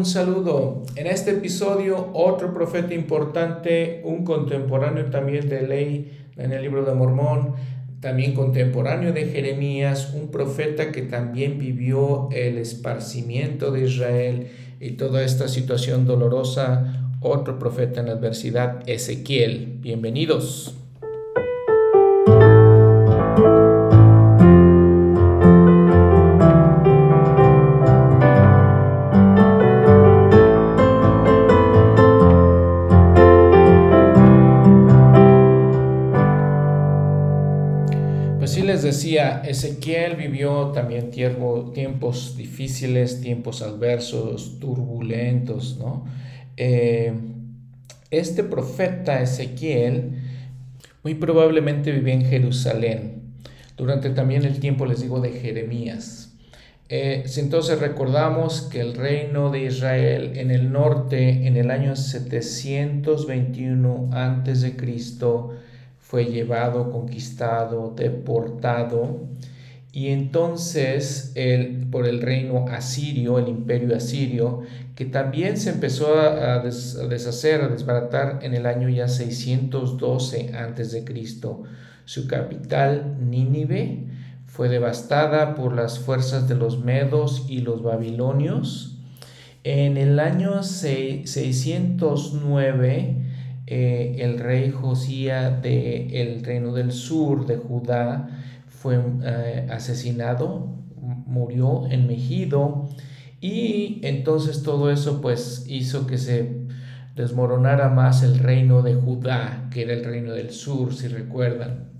Un saludo. En este episodio, otro profeta importante, un contemporáneo también de ley en el libro de Mormón, también contemporáneo de Jeremías, un profeta que también vivió el esparcimiento de Israel y toda esta situación dolorosa, otro profeta en adversidad, Ezequiel. Bienvenidos. Tiempos difíciles, tiempos adversos, turbulentos, ¿no? Eh, este profeta Ezequiel muy probablemente vivía en Jerusalén durante también el tiempo, les digo, de Jeremías. Eh, entonces recordamos que el reino de Israel en el norte, en el año 721 a.C., fue llevado, conquistado, deportado. Y entonces el, por el reino asirio, el imperio asirio, que también se empezó a, deshacer, a desbaratar en el año ya 612 a.C. Su capital, Nínive, fue devastada por las fuerzas de los medos y los babilonios. En el año 609, eh, el rey Josía del reino del sur de Judá fue eh, asesinado, murió en Megido y entonces todo eso pues hizo que se desmoronara más el reino de Judá, que era el reino del sur, si recuerdan.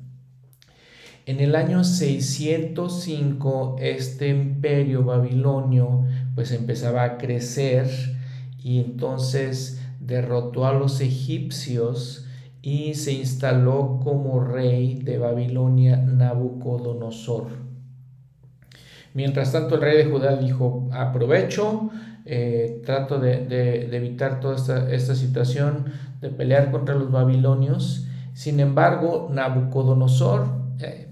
En el año 605 este imperio babilonio pues empezaba a crecer y entonces derrotó a los egipcios y se instaló como rey de Babilonia Nabucodonosor. Mientras tanto el rey de Judá dijo, aprovecho, eh, trato de, evitar toda esta, situación, de pelear contra los babilonios. Sin embargo, Nabucodonosor, eh,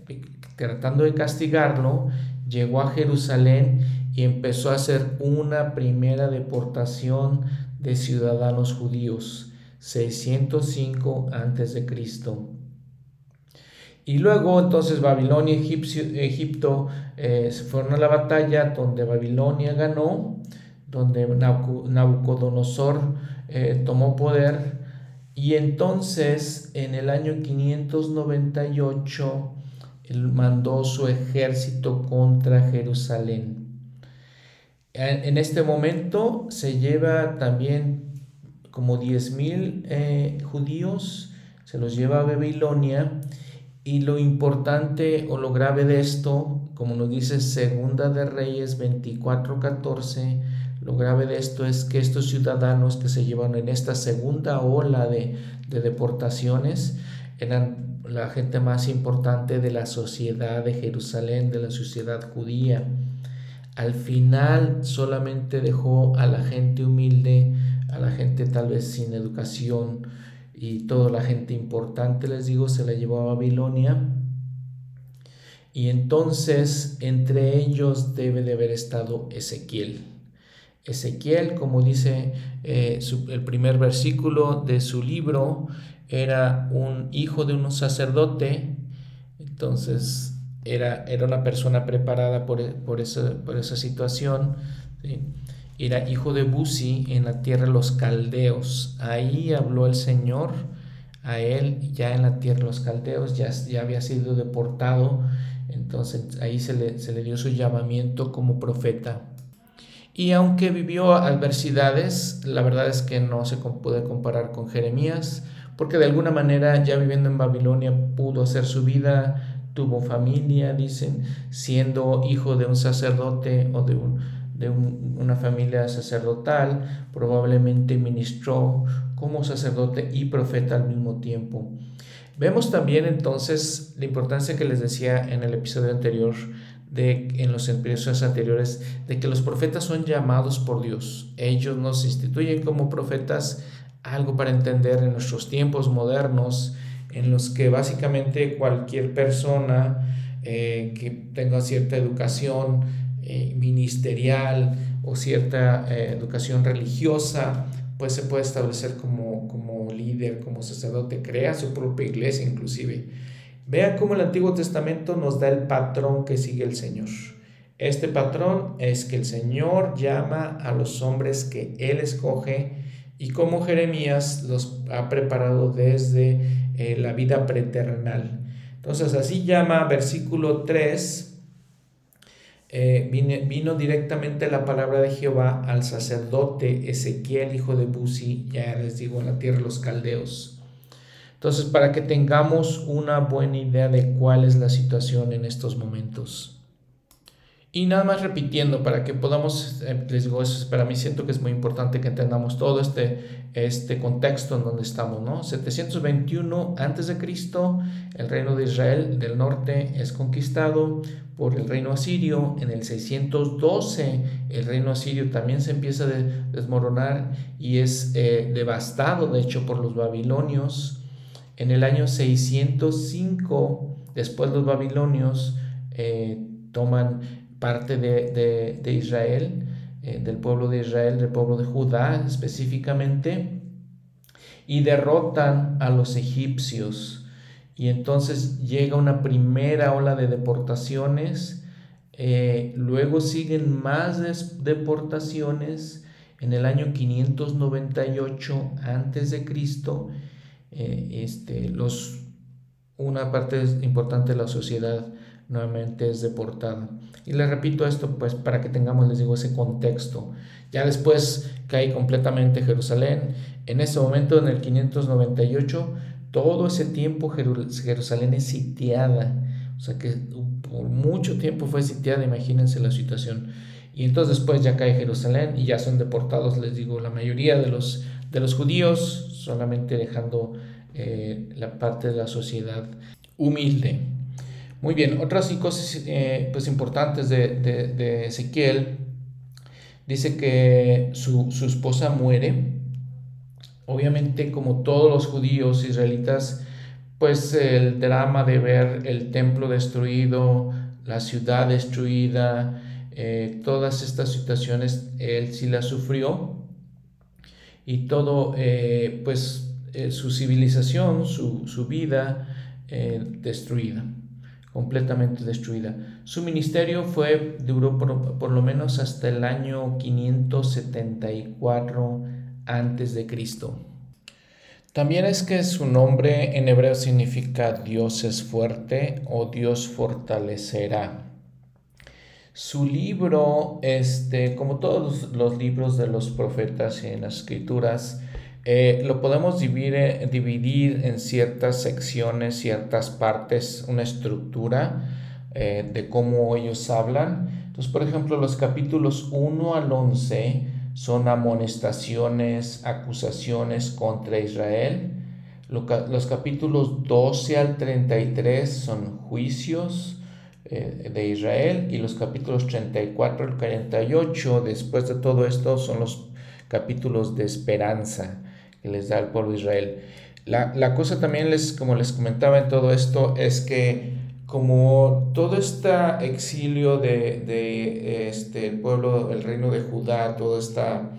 tratando de castigarlo, llegó a Jerusalén y empezó a hacer una primera deportación de ciudadanos judíos, 605 a.C. Y luego entonces Babilonia y Egipto eh, se fueron a la batalla donde Babilonia ganó, donde Nabucodonosor eh, tomó poder y entonces en el año 598 él mandó su ejército contra Jerusalén. En este momento se lleva también como 10.000 eh, judíos, se los lleva a Babilonia y lo importante o lo grave de esto, como nos dice Segunda de Reyes 24:14, lo grave de esto es que estos ciudadanos que se llevan en esta segunda ola de, de deportaciones eran la gente más importante de la sociedad de Jerusalén, de la sociedad judía. Al final solamente dejó a la gente humilde, a la gente tal vez sin educación y toda la gente importante, les digo, se la llevó a Babilonia. Y entonces entre ellos debe de haber estado Ezequiel. Ezequiel, como dice eh, el primer versículo de su libro, era un hijo de un sacerdote. Entonces era, una persona preparada por, por, esa, situación. Era hijo de Buzi en la tierra de los caldeos. Ahí habló el Señor a él ya en la tierra de los caldeos, ya, ya había sido deportado. Entonces ahí se le, se le dio su llamamiento como profeta. Y aunque vivió adversidades, la verdad es que no se puede comparar con Jeremías, porque de alguna manera ya viviendo en Babilonia pudo hacer su vida, tuvo familia, dicen, siendo hijo de un sacerdote o de, un, de una familia sacerdotal, probablemente ministró como sacerdote y profeta al mismo tiempo. Vemos también entonces la importancia que les decía en el episodio anterior, de, en los episodios anteriores, de que los profetas son llamados por Dios. Ellos nos instituyen como profetas, algo para entender en nuestros tiempos modernos, en los que básicamente cualquier persona eh, que tenga cierta educación eh, ministerial o cierta eh, educación religiosa, pues se puede establecer como, como líder, como sacerdote, crea su propia iglesia inclusive. Vea cómo el Antiguo Testamento nos da el patrón que sigue el Señor. Este patrón es que el Señor llama a los hombres que Él escoge y como Jeremías los ha preparado desde eh, la vida preternal. Entonces así llama versículo 3, eh, vino, directamente la palabra de Jehová al sacerdote Ezequiel, hijo de Buzi, ya les digo, en la tierra de los caldeos. Entonces, para que tengamos una buena idea de cuál es la situación en estos momentos. Y nada más repitiendo para que podamos, eh, les digo, eso para mí siento que es muy importante que entendamos todo este, este contexto en donde estamos, ¿no? 721 antes de Cristo, el reino de Israel del norte es conquistado por el reino asirio. En el 612 el reino asirio también se empieza a desmoronar y es eh, devastado, de hecho, por los babilonios. En el año 605, después los babilonios eh, toman parte de, Israel, eh, del pueblo de Israel, del pueblo de Judá específicamente, y derrotan a los egipcios. Y entonces llega una primera ola de deportaciones, eh, luego siguen más deportaciones en el año 598 antes de Cristo. Eh, este, los, una parte importante de la sociedad nuevamente es deportada. Y les repito esto pues para que tengamos, les digo, ese contexto. Ya después cae completamente Jerusalén. En ese momento, en el 598, todo ese tiempo Jerusalén es sitiada. O sea que por mucho tiempo fue sitiada, imagínense la situación. Y entonces después ya cae Jerusalén y ya son deportados, les digo, la mayoría de los, de los judíos, solamente dejando eh, la parte de la sociedad humilde. Muy bien, otras cosas eh, pues importantes de, Ezequiel. Dice que su, esposa muere. Obviamente, como todos los judíos israelitas, pues el drama de ver el templo destruido, la ciudad destruida, eh, todas estas situaciones, él sí las sufrió. Y todo, eh, pues su civilización, su, su vida destruida completamente destruida. Su ministerio fue, duró por, lo menos hasta el año 574 antes de Cristo. También es que su nombre en hebreo significa Dios es fuerte o Dios fortalecerá. Su libro, este, como todos los libros de los profetas en las escrituras, eh, lo podemos dividir, eh, dividir, en ciertas secciones, ciertas partes, una estructura eh, de cómo ellos hablan. Entonces, por ejemplo, los capítulos 1 al 11 son amonestaciones, acusaciones contra Israel. Los capítulos 12 al 33 son juicios de Israel y los capítulos 34 al 48, después de todo esto, son los capítulos de esperanza que les da el pueblo de Israel. La, cosa también, les, como les comentaba en todo esto, es que como todo este exilio de, de este, pueblo, el reino de Judá, toda esta,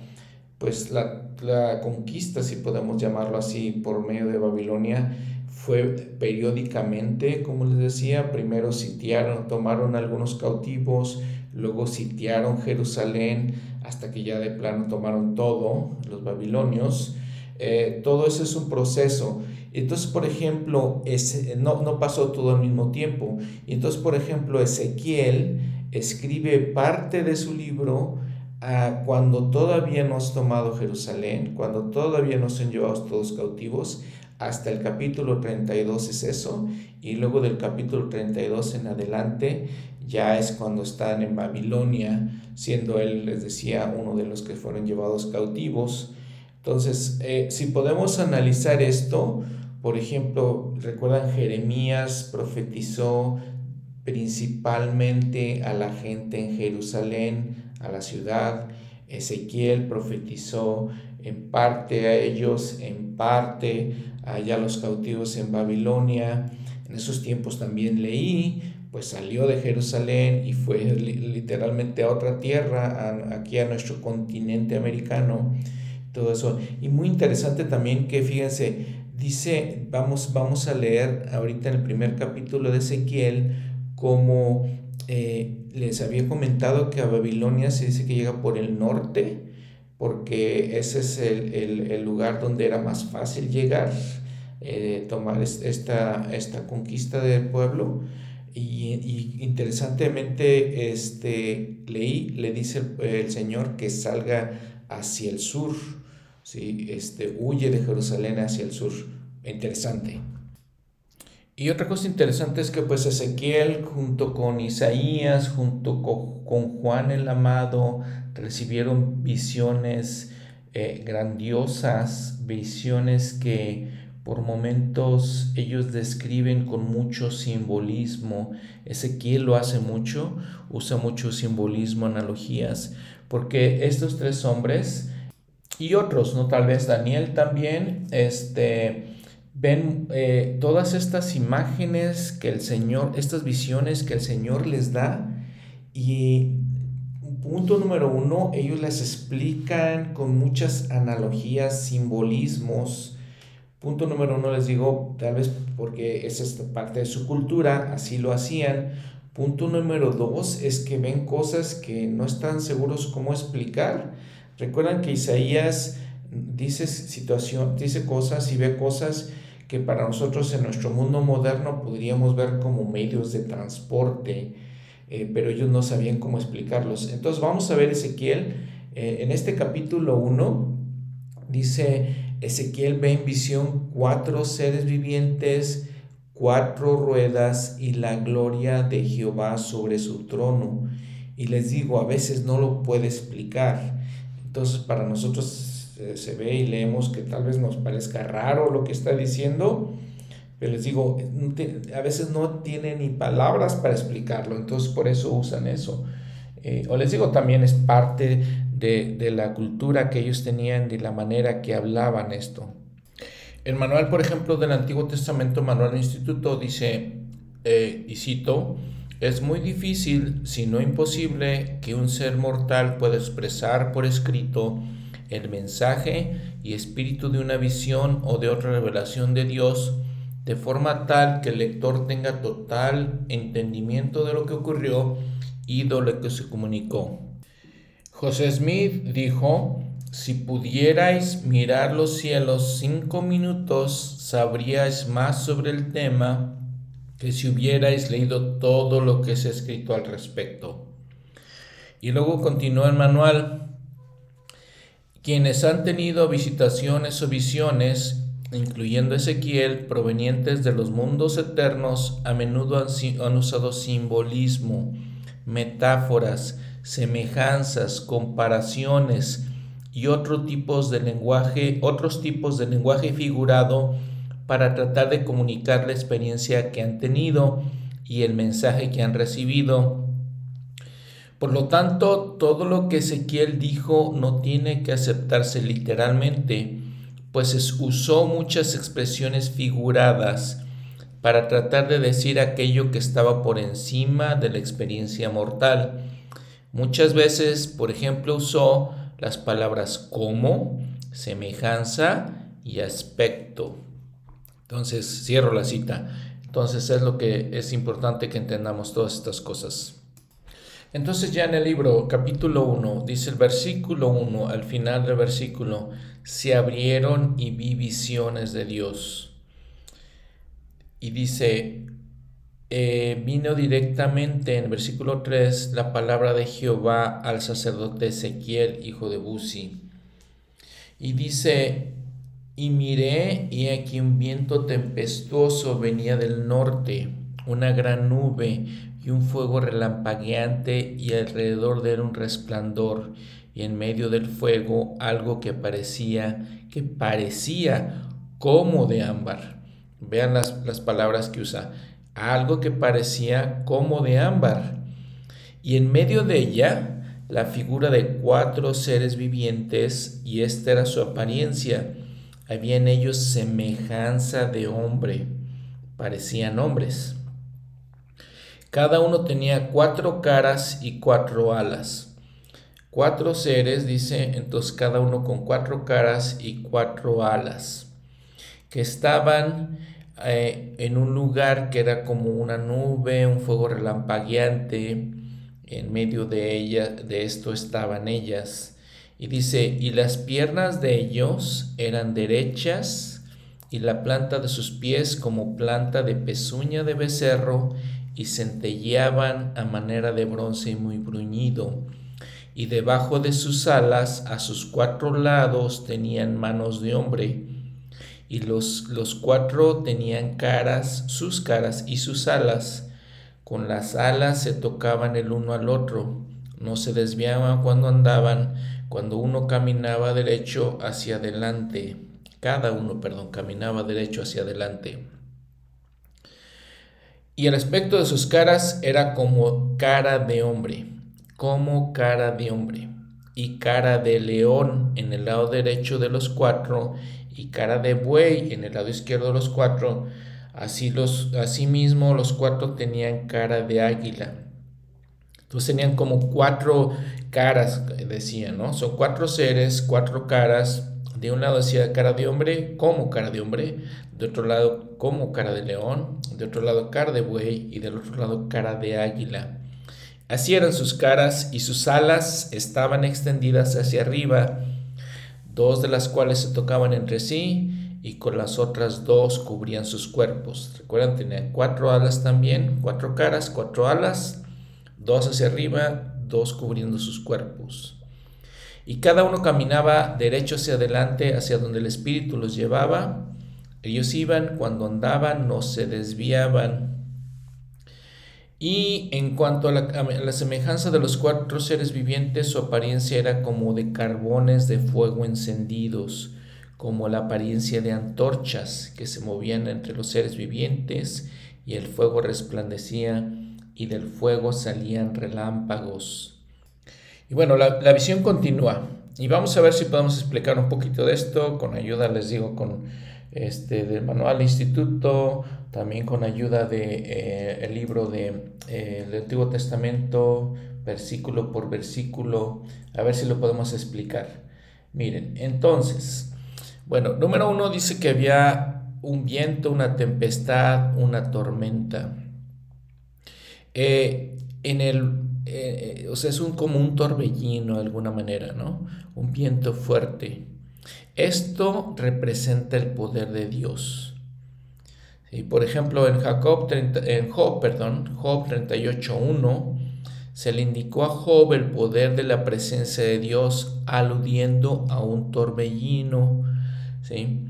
pues la, la conquista, si podemos llamarlo así, por medio de Babilonia, fue periódicamente, como les decía, primero sitiaron, tomaron algunos cautivos, luego sitiaron Jerusalén, hasta que ya de plano tomaron todo, los babilonios, eh, todo eso es un proceso. Entonces, por ejemplo, ese, no, no pasó todo al mismo tiempo. Entonces, por ejemplo, Ezequiel escribe parte de su libro ah, cuando todavía no has tomado Jerusalén, cuando todavía no se han llevado todos cautivos. Hasta el capítulo 32 es eso. Y luego del capítulo 32 en adelante ya es cuando están en Babilonia, siendo él, les decía, uno de los que fueron llevados cautivos. Entonces, eh, si podemos analizar esto, por ejemplo, recuerdan Jeremías profetizó principalmente a la gente en Jerusalén, a la ciudad. Ezequiel profetizó en parte a ellos, en parte allá los cautivos en Babilonia. En esos tiempos también leí, pues salió de Jerusalén y fue literalmente a otra tierra, aquí a nuestro continente americano, todo eso. Y muy interesante también que fíjense, dice, vamos, vamos a leer ahorita en el primer capítulo de Ezequiel, como eh, les había comentado que a Babilonia se dice que llega por el norte, porque ese es el, lugar donde era más fácil llegar, eh, tomar esta, esta conquista del pueblo. Y, interesantemente este, leí, le dice el, Señor que salga hacia el sur, ¿sí? este, huye de Jerusalén hacia el sur. Interesante. Y otra cosa interesante es que pues Ezequiel junto con Isaías, junto con, Juan el Amado, recibieron visiones eh, grandiosas, visiones que por momentos ellos describen con mucho simbolismo. Ezequiel lo hace mucho, usa mucho simbolismo, analogías, porque estos tres hombres y otros, ¿no? Tal vez Daniel también, este, ven eh, todas estas imágenes que el Señor, estas visiones que el Señor les da y punto número uno, ellos las explican con muchas analogías, simbolismos. Punto número uno, les digo, tal vez porque es esta parte de su cultura, así lo hacían. Punto número dos es que ven cosas que no están seguros cómo explicar. Recuerdan que Isaías dice situación, dice cosas y ve cosas que para nosotros en nuestro mundo moderno podríamos ver como medios de transporte, eh, pero ellos no sabían cómo explicarlos. Entonces vamos a ver Ezequiel, eh, en este capítulo 1 dice, Ezequiel ve en visión cuatro seres vivientes, cuatro ruedas y la gloria de Jehová sobre su trono. Y les digo, a veces no lo puede explicar. Entonces para nosotros se, ve y leemos que tal vez nos parezca raro lo que está diciendo, pero les digo, a veces no tiene ni palabras para explicarlo, entonces por eso usan eso. Eh, o les digo, también es parte de, de, la cultura que ellos tenían, de la manera que hablaban esto. El manual, por ejemplo, del Antiguo Testamento, Manual Instituto, dice, eh, y cito, es muy difícil, si no imposible, que un ser mortal pueda expresar por escrito el mensaje y espíritu de una visión o de otra revelación de Dios, de forma tal que el lector tenga total entendimiento de lo que ocurrió y de lo que se comunicó. José Smith dijo, si pudierais mirar los cielos cinco minutos, sabríais más sobre el tema que si hubierais leído todo lo que ha escrito al respecto. Y luego continúa el manual, quienes han tenido visitaciones o visiones, incluyendo Ezequiel, provenientes de los mundos eternos, a menudo han, usado simbolismo, metáforas, semejanzas, comparaciones y otros tipos de lenguaje, otros tipos de lenguaje figurado para tratar de comunicar la experiencia que han tenido y el mensaje que han recibido por lo tanto, todo lo que Ezequiel dijo no tiene que aceptarse literalmente, pues usó muchas expresiones figuradas para tratar de decir aquello que estaba por encima de la experiencia mortal. Muchas veces, por ejemplo, usó las palabras como, semejanza y aspecto. Entonces, cierro la cita. Entonces es lo que es importante que entendamos todas estas cosas. Entonces ya en el libro capítulo 1 dice el versículo 1, al final del versículo, se abrieron y vi visiones de Dios. Y dice, eh, vino directamente en versículo 3 la palabra de Jehová al sacerdote Ezequiel, hijo de Buzi. Y dice, y miré y aquí un viento tempestuoso venía del norte, una gran nube y un fuego relampagueante y alrededor de él un resplandor y en medio del fuego algo que parecía que parecía como de ámbar. Vean las, las palabras que usa. Algo que parecía como de ámbar. Y en medio de ella la figura de cuatro seres vivientes y esta era su apariencia. Había en ellos semejanza de hombre. Parecían hombres Cada uno tenía cuatro caras y cuatro alas. Cuatro seres, dice, entonces cada uno con cuatro caras y cuatro alas, que estaban eh, en un lugar que era como una nube, un fuego relampagueante, en medio de ella, de esto estaban ellas. Y dice, y las piernas de ellos eran derechas, y la planta de sus pies como planta de pezuña de becerro, y centelleaban a manera de bronce muy bruñido. Y debajo de sus alas, a sus cuatro lados, tenían manos de hombre. Y los, los cuatro tenían caras, sus caras y sus alas. Con las alas se tocaban el uno al otro. No se desviaban cuando andaban, cuando uno caminaba derecho hacia adelante. Cada uno, perdón, caminaba derecho hacia adelante. Y el aspecto de sus caras era como cara de hombre, como cara de hombre, y cara de león en el lado derecho de los cuatro, y cara de buey en el lado izquierdo de los cuatro. Así los, asimismo los cuatro tenían cara de águila. Entonces tenían como cuatro caras, decían, ¿no? Son cuatro seres, cuatro caras. De un lado decía cara de hombre, como cara de hombre de otro lado como cara de león, de otro lado cara de buey y del otro lado cara de águila. Así eran sus caras y sus alas estaban extendidas hacia arriba, dos de las cuales se tocaban entre sí y con las otras dos cubrían sus cuerpos. Recuerdan, tenían cuatro alas también, cuatro caras, cuatro alas, dos hacia arriba, dos cubriendo sus cuerpos. Y cada uno caminaba derecho hacia adelante, hacia donde el Espíritu los llevaba, ellos iban cuando andaban, no se desviaban. Y en cuanto a la, semejanza de los cuatro seres vivientes, su apariencia era como de carbones de fuego encendidos, como la apariencia de antorchas que se movían entre los seres vivientes, y el fuego resplandecía, y del fuego salían relámpagos. Y bueno, la, la visión continúa. Y vamos a ver si podemos explicar un poquito de esto, con ayuda, les digo, con este, del manual instituto, también con ayuda de, eh, el libro de, eh, del Antiguo Testamento, versículo por versículo, a ver si lo podemos explicar. Miren, entonces, bueno, número uno dice que había un viento, una tempestad, una tormenta. Eh, en el, o sea, es un, como un torbellino de alguna manera, ¿no? Un viento fuerte. Esto representa el poder de Dios. Por ejemplo, en, Jacob, en Job, perdón, Job 38.1, se le indicó a Job el poder de la presencia de Dios aludiendo a un torbellino. ¿sí?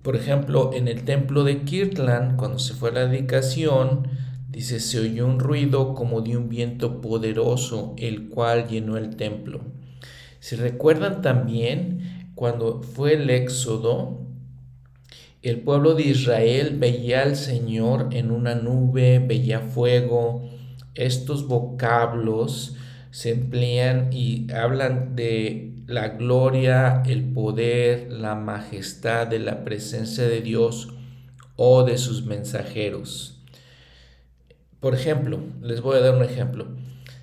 Por ejemplo, en el templo de Kirtland, cuando se fue a la dedicación, dice, se oyó un ruido como de un viento poderoso, el cual llenó el templo. Si recuerdan también, cuando fue el éxodo, el pueblo de Israel veía al Señor en una nube, veía fuego. Estos vocablos se emplean y hablan de la gloria, el poder, la majestad de la presencia de Dios o de sus mensajeros. Por ejemplo, les voy a dar un ejemplo.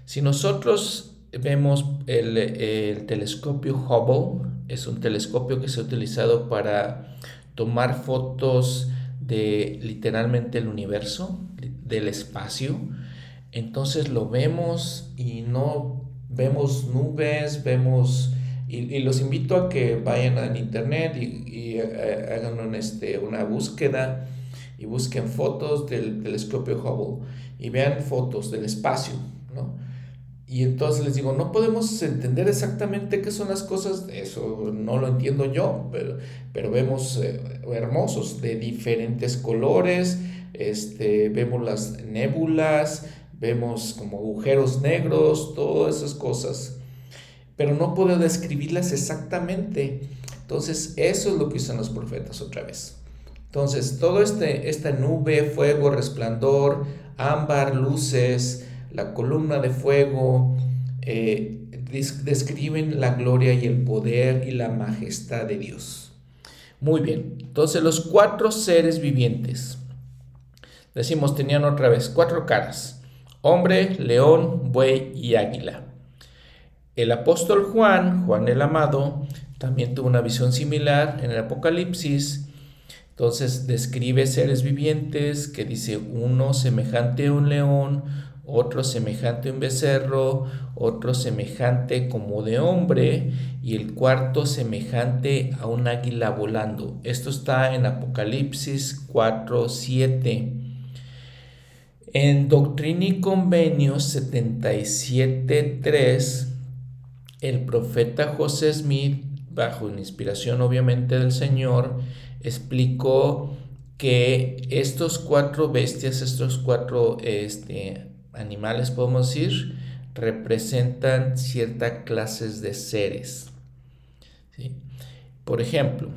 Si nosotros vemos el, el telescopio Hubble, es un telescopio que se ha utilizado para tomar fotos de literalmente el universo, del espacio. Entonces lo vemos y no vemos nubes, vemos... Y, los invito a que vayan en internet y, eh, hagan este, una búsqueda y busquen fotos del telescopio Hubble y vean fotos del espacio, ¿no? Y entonces les digo, no podemos entender exactamente qué son las cosas, eso no lo entiendo yo, pero, pero vemos eh, hermosos de diferentes colores, este, vemos las nébulas, vemos como agujeros negros, todas esas cosas, pero no puedo describirlas exactamente. Entonces, eso es lo que usan los profetas otra vez. Entonces, todo este, esta nube, fuego, resplandor, ámbar, luces, la columna de fuego, eh, describen la gloria y el poder y la majestad de Dios. Muy bien, entonces los cuatro seres vivientes. Decimos, tenían otra vez cuatro caras. Hombre, león, buey y águila. El apóstol Juan, Juan el Amado, también tuvo una visión similar en el Apocalipsis. Entonces describe seres vivientes que dice uno semejante a un león, otro semejante a un becerro, otro semejante como de hombre y el cuarto semejante a un águila volando. Esto está en Apocalipsis 4, 7. En Doctrina y Convenios 77.3, el profeta José Smith, bajo inspiración obviamente del Señor, explicó que estos cuatro bestias, estos cuatro este, animales, podemos decir, representan ciertas clases de seres. Por ejemplo,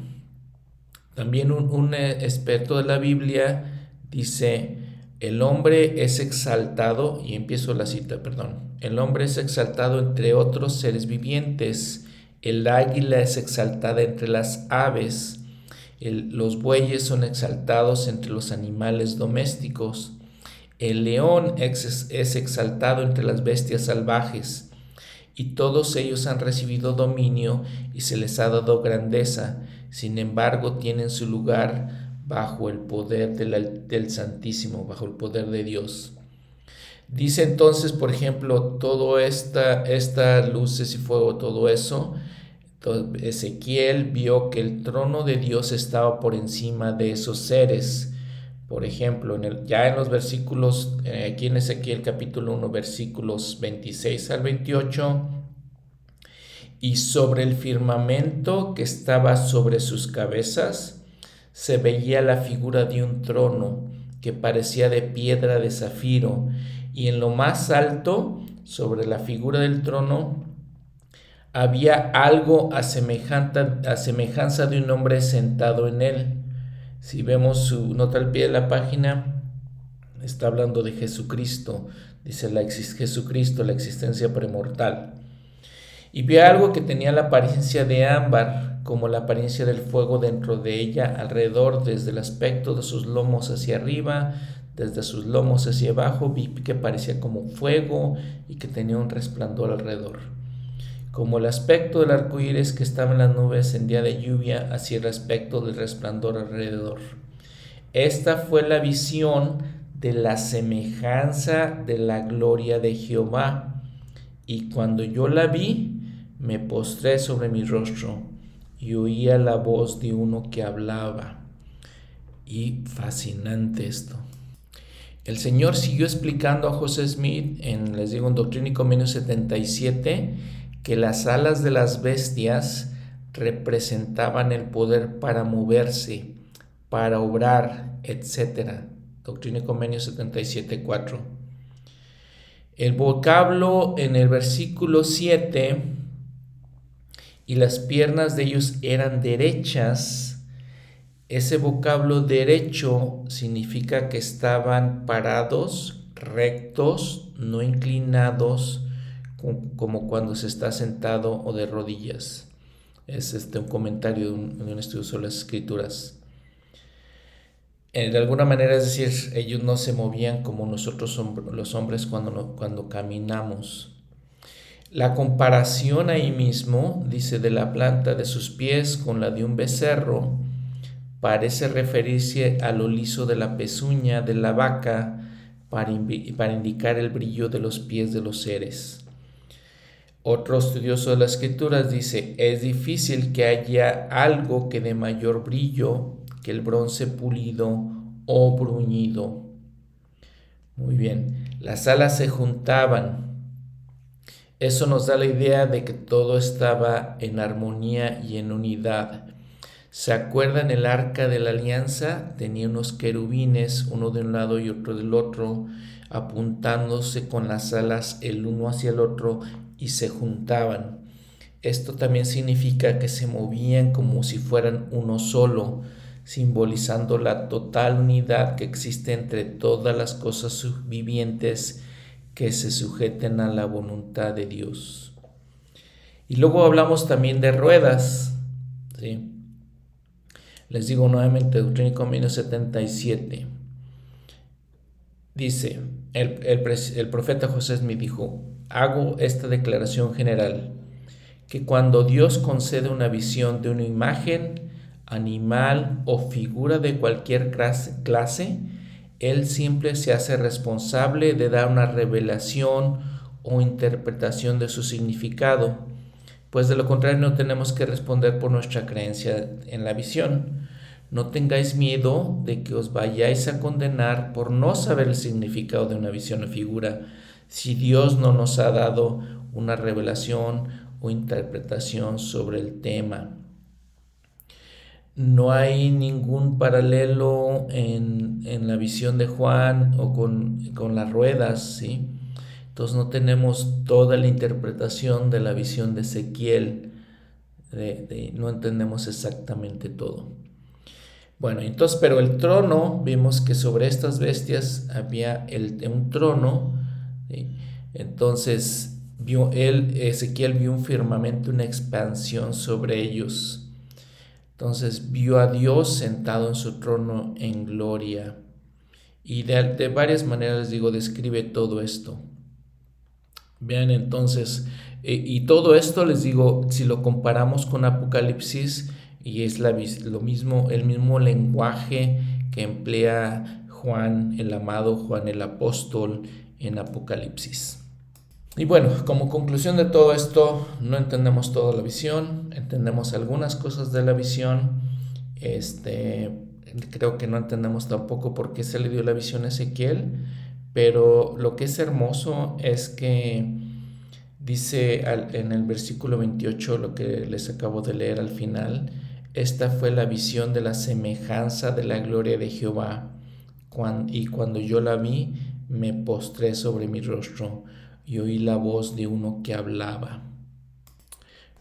también un, un experto de la Biblia dice, el hombre es exaltado, y empiezo la cita, perdón, el hombre es exaltado entre otros seres vivientes, el águila es exaltada entre las aves, los bueyes son exaltados entre los animales domésticos, el león es, exaltado entre las bestias salvajes, y todos ellos han recibido dominio y se les ha dado grandeza, sin embargo tienen su lugar bajo el poder del, Santísimo, bajo el poder de Dios. Dice entonces, por ejemplo, todo esta, estas luces y fuego, todo eso, Ezequiel vio que el trono de Dios estaba por encima de esos seres. Por ejemplo, ya en los versículos, eh, aquí en Ezequiel capítulo 1, versículos 26 al 28, y sobre el firmamento que estaba sobre sus cabezas, se veía la figura de un trono que parecía de piedra de zafiro, y en lo más alto, sobre la figura del trono, había algo a, semejanza de un hombre sentado en él. Si vemos su nota al pie de la página, está hablando de Jesucristo, dice la Jesucristo, la existencia premortal. Y vio algo que tenía la apariencia de ámbar, como la apariencia del fuego dentro de ella alrededor, desde el aspecto de sus lomos hacia arriba, desde sus lomos hacia abajo, vi que parecía como fuego y que tenía un resplandor alrededor. Como el aspecto del arco iris que estaba en las nubes en día de lluvia, así el aspecto del resplandor alrededor. Esta fue la visión de la semejanza de la gloria de Jehová. Y cuando yo la vi, me postré sobre mi rostro y oía la voz de uno que hablaba. Y fascinante esto. El Señor siguió explicando a José Smith en, les digo, en Doctrina y Convenio 77, que las alas de las bestias representaban el poder para moverse, para obrar, etc. Doctrina y Convenio 77, 4. El vocablo en el versículo 7 y las piernas de ellos eran derechas, ese vocablo derecho significa que estaban parados, rectos, no inclinados, como cuando se está sentado o de rodillas. Es este, un comentario de un, estudio sobre las escrituras. Eh, de alguna manera, es decir, ellos no se movían como nosotros los hombres cuando, cuando caminamos. La comparación ahí mismo, dice, de la planta de sus pies con la de un becerro, parece referirse a lo liso de la pezuña de la vaca para, para indicar el brillo de los pies de los seres. Otro estudioso de las escrituras dice, es difícil que haya algo que de mayor brillo que el bronce pulido o bruñido. Muy bien, las alas se juntaban eso nos da la idea de que todo estaba en armonía y en unidad. ¿Se acuerdan el arca de la alianza? Tenía unos querubines, uno de un lado y otro del otro, apuntándose con las alas el uno hacia el otro y se juntaban. Esto también significa que se movían como si fueran uno solo, simbolizando la total unidad que existe entre todas las cosas vivientes que se sujeten a la voluntad de Dios. Y luego hablamos también de ruedas. ¿sí? Les digo nuevamente, Deuteronomio 77. dice, el, el profeta José me dijo, hago esta declaración general, que cuando Dios concede una visión de una imagen, animal o figura de cualquier clase, Él siempre se hace responsable de dar una revelación o interpretación de su significado, pues de lo contrario no tenemos que responder por nuestra creencia en la visión. No tengáis miedo de que os vayáis a condenar por no saber el significado de una visión o figura, si Dios no nos ha dado una revelación o interpretación sobre el tema. No hay ningún paralelo en, la visión de Juan o con, las ruedas, ¿sí? Entonces no tenemos toda la interpretación de la visión de Ezequiel, no entendemos exactamente todo. Bueno, entonces, pero el trono, vimos que sobre estas bestias había el, un trono, entonces vio él, Ezequiel vio un firmamento, una expansión sobre ellos. Entonces vio a Dios sentado en su trono en gloria. Y de, varias maneras, digo, describe todo esto. Vean entonces, eh, y todo esto les digo, si lo comparamos con Apocalipsis, y es la, lo mismo, el mismo lenguaje que emplea Juan, el amado Juan el apóstol en Apocalipsis. Y bueno, como conclusión de todo esto, no entendemos toda la visión, entendemos algunas cosas de la visión. Este, creo que no entendemos tampoco por qué se le dio la visión a Ezequiel, pero lo que es hermoso es que dice en el versículo 28, lo que les acabo de leer al final, esta fue la visión de la semejanza de la gloria de Jehová, y cuando yo la vi, me postré sobre mi rostro y oí la voz de uno que hablaba.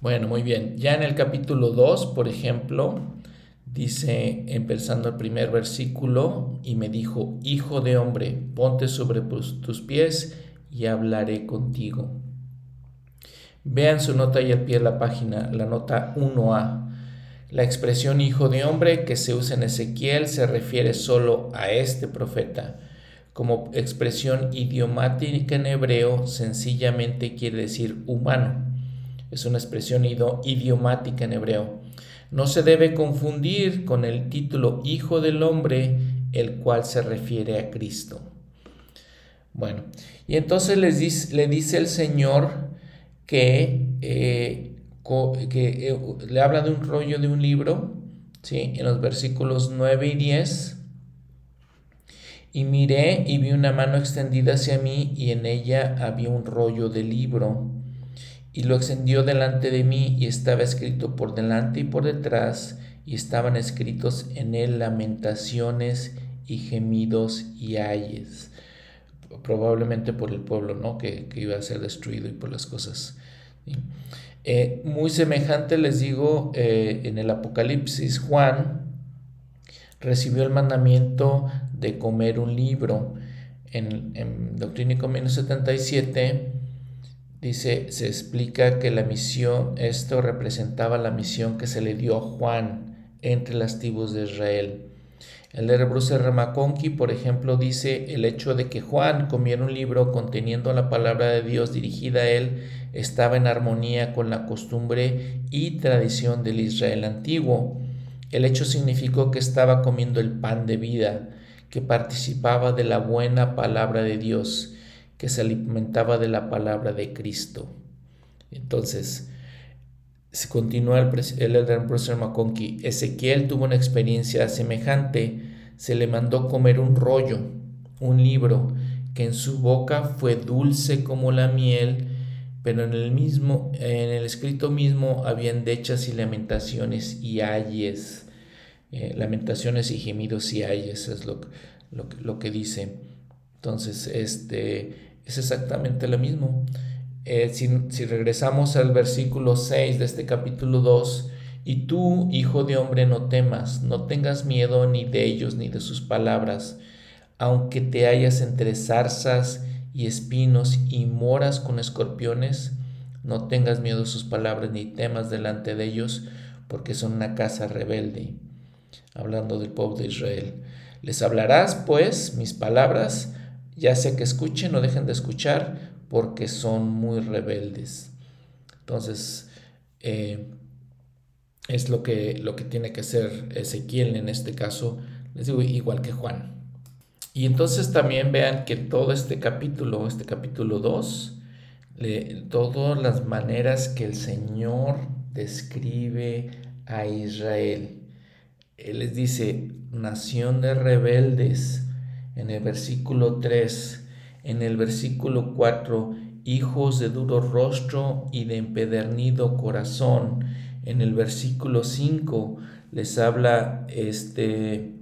Bueno, muy bien. Ya en el capítulo 2, por ejemplo, dice, empezando el primer versículo, y me dijo, Hijo de hombre, ponte sobre tus pies y hablaré contigo. Vean su nota ahí al pie de la página, la nota 1a. La expresión hijo de hombre que se usa en Ezequiel se refiere solo a este profeta. Como expresión idiomática en hebreo, sencillamente quiere decir humano. Es una expresión idiomática en hebreo. No se debe confundir con el título Hijo del Hombre, el cual se refiere a Cristo. Bueno, y entonces les dice, le dice el Señor que eh, que eh, le habla de un rollo de un libro, ¿sí? en los versículos 9 y 10. Y miré y vi una mano extendida hacia mí y en ella había un rollo de libro. Y lo extendió delante de mí y estaba escrito por delante y por detrás y estaban escritos en él lamentaciones y gemidos y ayes. Probablemente por el pueblo, ¿no? Que, iba a ser destruido y por las cosas. Eh, muy semejante, les digo, eh, en el Apocalipsis, Juan recibió el mandamiento de comer un libro. En, en Doctrina y Convenio 77 dice, se explica que la misión, esto representaba la misión que se le dio a Juan entre las tribus de Israel. El Bruce Ramaconqui, por ejemplo, dice el hecho de que Juan comiera un libro conteniendo la palabra de Dios dirigida a él estaba en armonía con la costumbre y tradición del Israel antiguo. El hecho significó que estaba comiendo el pan de vida, que participaba de la buena palabra de Dios, que se alimentaba de la palabra de Cristo. Entonces, se continúa el, el profesor McConkie. Ezequiel tuvo una experiencia semejante. Se le mandó comer un rollo, un libro, que en su boca fue dulce como la miel pero en el mismo, en el escrito mismo habían dechas y lamentaciones y ayes. Eh, lamentaciones y gemidos y ayes es lo, lo, que dice. Entonces, este es exactamente lo mismo. Eh, si, si, regresamos al versículo 6 de este capítulo 2, y tú, hijo de hombre, no temas, no tengas miedo ni de ellos ni de sus palabras, aunque te hayas entre zarzas y espinos y moras con escorpiones, no tengas miedo a sus palabras ni temas delante de ellos, porque son una casa rebelde. Hablando del pueblo de Israel. Les hablarás, pues, mis palabras, ya sea que escuchen o dejen de escuchar, porque son muy rebeldes. Entonces, eh, es lo que, lo que tiene que hacer Ezequiel en este caso, les digo, igual que Juan. Y entonces también vean que todo este capítulo, este capítulo 2, todas las maneras que el Señor describe a Israel. Él les dice, nación de rebeldes, en el versículo 3, en el versículo 4, hijos de duro rostro y de empedernido corazón. En el versículo 5 les habla este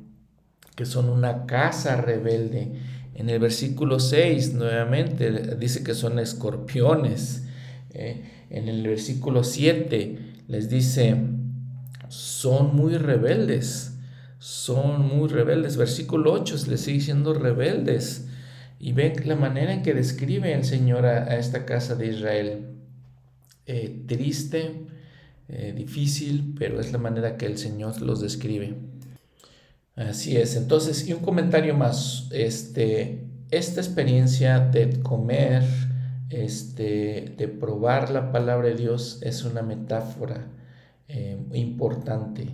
que son una casa rebelde. En el versículo 6 nuevamente dice que son escorpiones. Eh, en el versículo 7 les dice, son muy rebeldes, son muy rebeldes. Versículo 8 les sigue diciendo rebeldes. Y ven la manera en que describe el Señor a, esta casa de Israel. Eh, triste, eh, difícil, pero es la manera que el Señor los describe. Así es. Entonces, y un comentario más. Este, esta experiencia de comer, este, de probar la palabra de Dios es una metáfora eh, importante.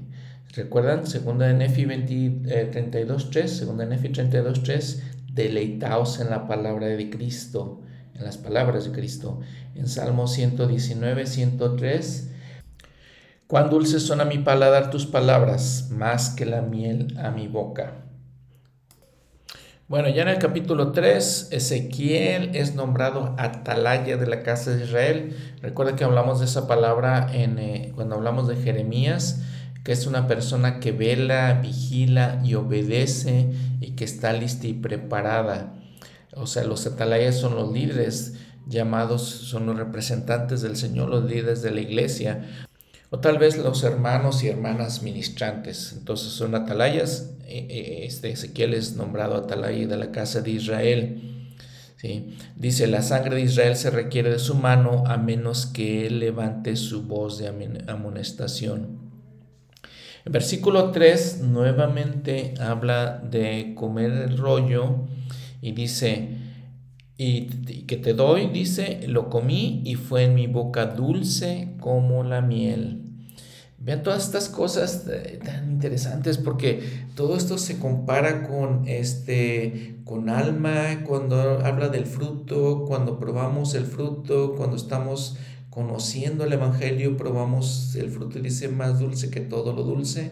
¿Recuerdan? Segunda de Nefi 32.3, segunda de Nefi 32.3, deleitaos en la palabra de Cristo, en las palabras de Cristo. En Salmo 119, 103, cuán dulces son a mi paladar tus palabras, más que la miel a mi boca. Bueno, ya en el capítulo 3, Ezequiel es nombrado atalaya de la casa de Israel. Recuerda que hablamos de esa palabra en, eh, cuando hablamos de Jeremías, que es una persona que vela, vigila y obedece y que está lista y preparada. O sea, los atalayas son los líderes llamados, son los representantes del Señor, los líderes de la iglesia o tal vez los hermanos y hermanas ministrantes. Entonces son atalayas. E, e, este Ezequiel es nombrado atalaya de la casa de Israel. ¿sí? Dice, la sangre de Israel se requiere de su mano a menos que él levante su voz de amonestación. El versículo 3 nuevamente habla de comer el rollo y dice, y, que te doy, dice, lo comí y fue en mi boca dulce como la miel. Vean todas estas cosas eh, tan interesantes porque todo esto se compara con este con alma cuando habla del fruto, cuando probamos el fruto, cuando estamos conociendo el evangelio, probamos el fruto y dice más dulce que todo lo dulce.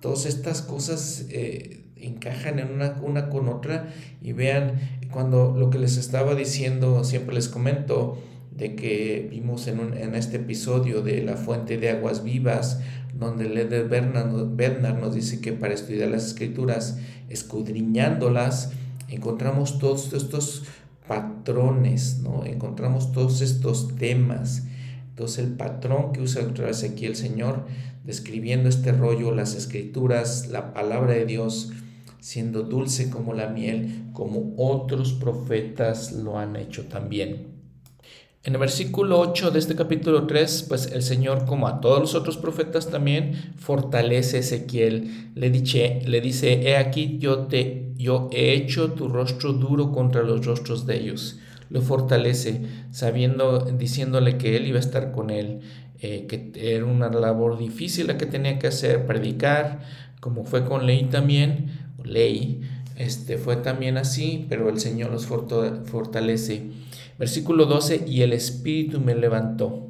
Todas estas cosas eh, encajan en una, una con otra y vean cuando lo que les estaba diciendo, siempre les comento, de que vimos en, un, en este episodio de la fuente de aguas vivas, donde Leder Bernard nos dice que para estudiar las escrituras, escudriñándolas, encontramos todos estos patrones, ¿no? encontramos todos estos temas. Entonces el patrón que usa aquí el Señor, describiendo este rollo, las escrituras, la palabra de Dios, siendo dulce como la miel, como otros profetas lo han hecho también. En el versículo 8 de este capítulo 3, pues el Señor, como a todos los otros profetas también, fortalece a Ezequiel. Le, dice, le dice, he aquí yo, te, yo he hecho tu rostro duro contra los rostros de ellos. Lo fortalece, sabiendo, diciéndole que él iba a estar con él, eh, que era una labor difícil la que tenía que hacer, predicar, como fue con Ley también, Ley, este, fue también así, pero el Señor los fortalece. Versículo 12, y el Espíritu me levantó.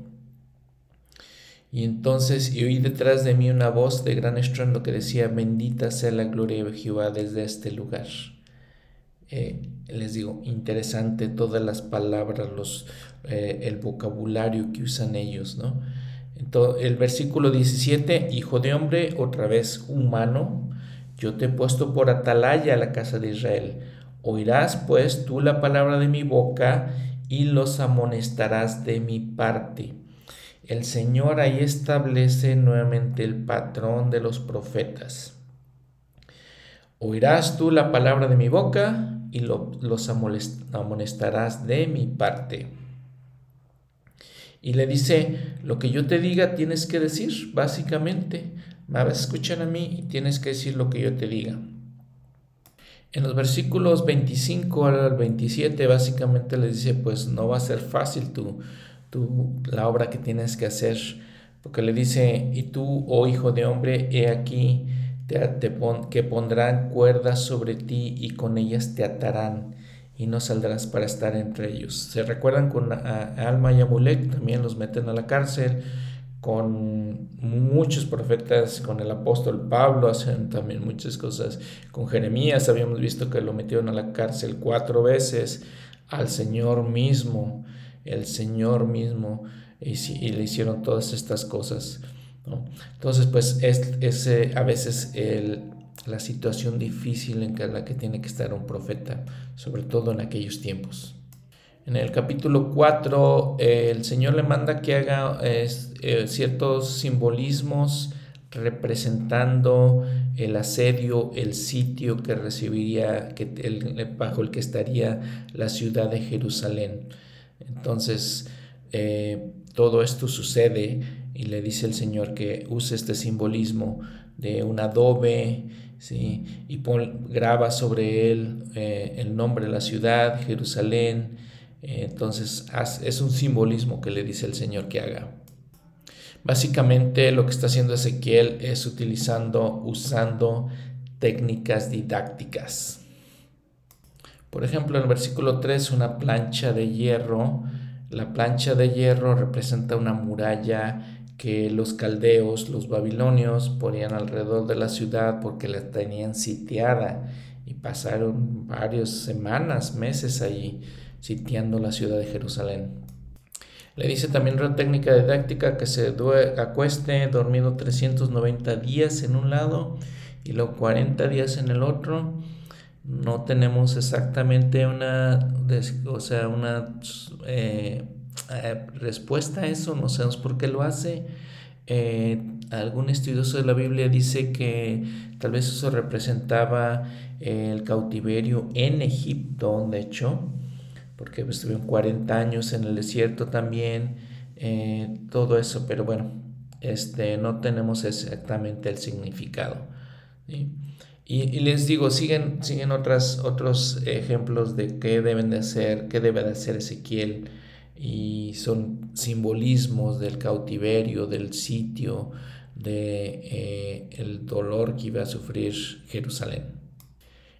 Y entonces y oí detrás de mí una voz de gran estruendo que decía, bendita sea la gloria de Jehová desde este lugar. Eh, les digo, interesante todas las palabras, los, eh, el vocabulario que usan ellos, ¿no? Entonces, el versículo 17, hijo de hombre, otra vez humano, yo te he puesto por atalaya a la casa de Israel. Oirás pues tú la palabra de mi boca y los amonestarás de mi parte. El Señor ahí establece nuevamente el patrón de los profetas. Oirás tú la palabra de mi boca y los amonestarás de mi parte. Y le dice, lo que yo te diga tienes que decir, básicamente. Me vas a escuchar a mí y tienes que decir lo que yo te diga. En los versículos 25 al 27 básicamente les dice, pues no va a ser fácil tu, la obra que tienes que hacer, porque le dice, y tú, oh hijo de hombre, he aquí te, que pondrán cuerdas sobre ti y con ellas te atarán y no saldrás para estar entre ellos. Se recuerdan con Alma y Amulek, también los meten a la cárcel, con muchos profetas, con el apóstol Pablo hacen también muchas cosas, con Jeremías habíamos visto que lo metieron a la cárcel cuatro veces, al Señor mismo, el Señor mismo, y, le hicieron todas estas cosas. Entonces, pues es, es a veces el, la situación difícil en la que tiene que estar un profeta, sobre todo en aquellos tiempos. En el capítulo 4, el Señor le manda que haga eh, ciertos simbolismos representando el asedio, el sitio que recibiría, bajo el que estaría la ciudad de Jerusalén. Entonces, eh, todo esto sucede y le dice el Señor que use este simbolismo de un adobe, ¿sí? y graba sobre él eh, el nombre de la ciudad, Jerusalén, entonces es un simbolismo que le dice el Señor que haga. Básicamente lo que está haciendo Ezequiel es utilizando, usando técnicas didácticas. Por ejemplo, en el versículo 3, una plancha de hierro. La plancha de hierro representa una muralla que los caldeos, los babilonios, ponían alrededor de la ciudad porque la tenían sitiada y pasaron varias semanas, meses allí sitiando la ciudad de Jerusalén. Le dice también la técnica didáctica que se acueste dormido 390 días en un lado y luego 40 días en el otro. No tenemos exactamente una, o sea, una eh, eh, respuesta a eso, no sabemos por qué lo hace. Eh, algún estudioso de la Biblia dice que tal vez eso representaba el cautiverio en Egipto, de hecho, porque estuvieron 40 años en el desierto también, eh, todo eso, pero bueno, este, no tenemos exactamente el significado. Y, les digo, siguen, siguen otras, otros ejemplos de qué deben de hacer, qué debe de hacer Ezequiel, y son simbolismos del cautiverio, del sitio, de eh, dolor que iba a sufrir Jerusalén.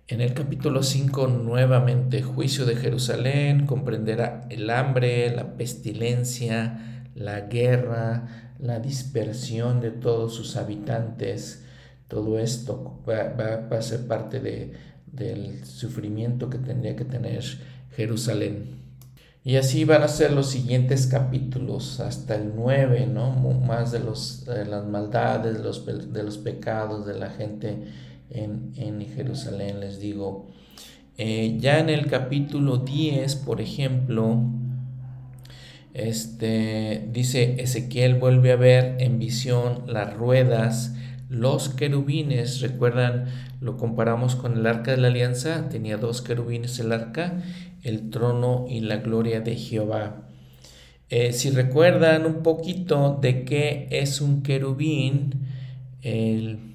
En el capítulo 5 nuevamente juicio de Jerusalén comprenderá el hambre, la pestilencia, la guerra, la dispersión de todos sus habitantes. Todo esto va, a ser parte de, del sufrimiento que tendría que tener Jerusalén. Y así van a ser los siguientes capítulos, hasta el 9, ¿no? Más de, los, las maldades, de los, de los pecados de la gente en, Jerusalén, les digo. Eh, ya en el capítulo 10, por ejemplo, este, dice Ezequiel vuelve a ver en visión las ruedas, los querubines, recuerdan, lo comparamos con el arca de la alianza, tenía dos querubines el arca, el trono y la gloria de Jehová. Eh, si recuerdan un poquito de qué es un querubín, el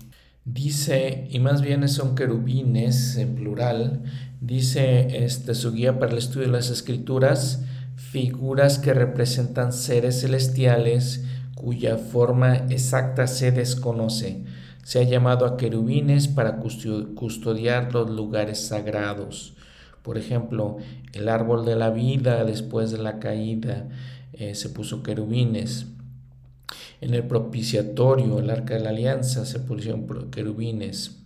Dice, y más bien son querubines en plural, dice este, su guía para el estudio de las escrituras, figuras que representan seres celestiales cuya forma exacta se desconoce. Se ha llamado a querubines para custodiar los lugares sagrados. Por ejemplo, el árbol de la vida después de la caída eh, se puso querubines. En el propiciatorio, el arca de la alianza, se pusieron querubines.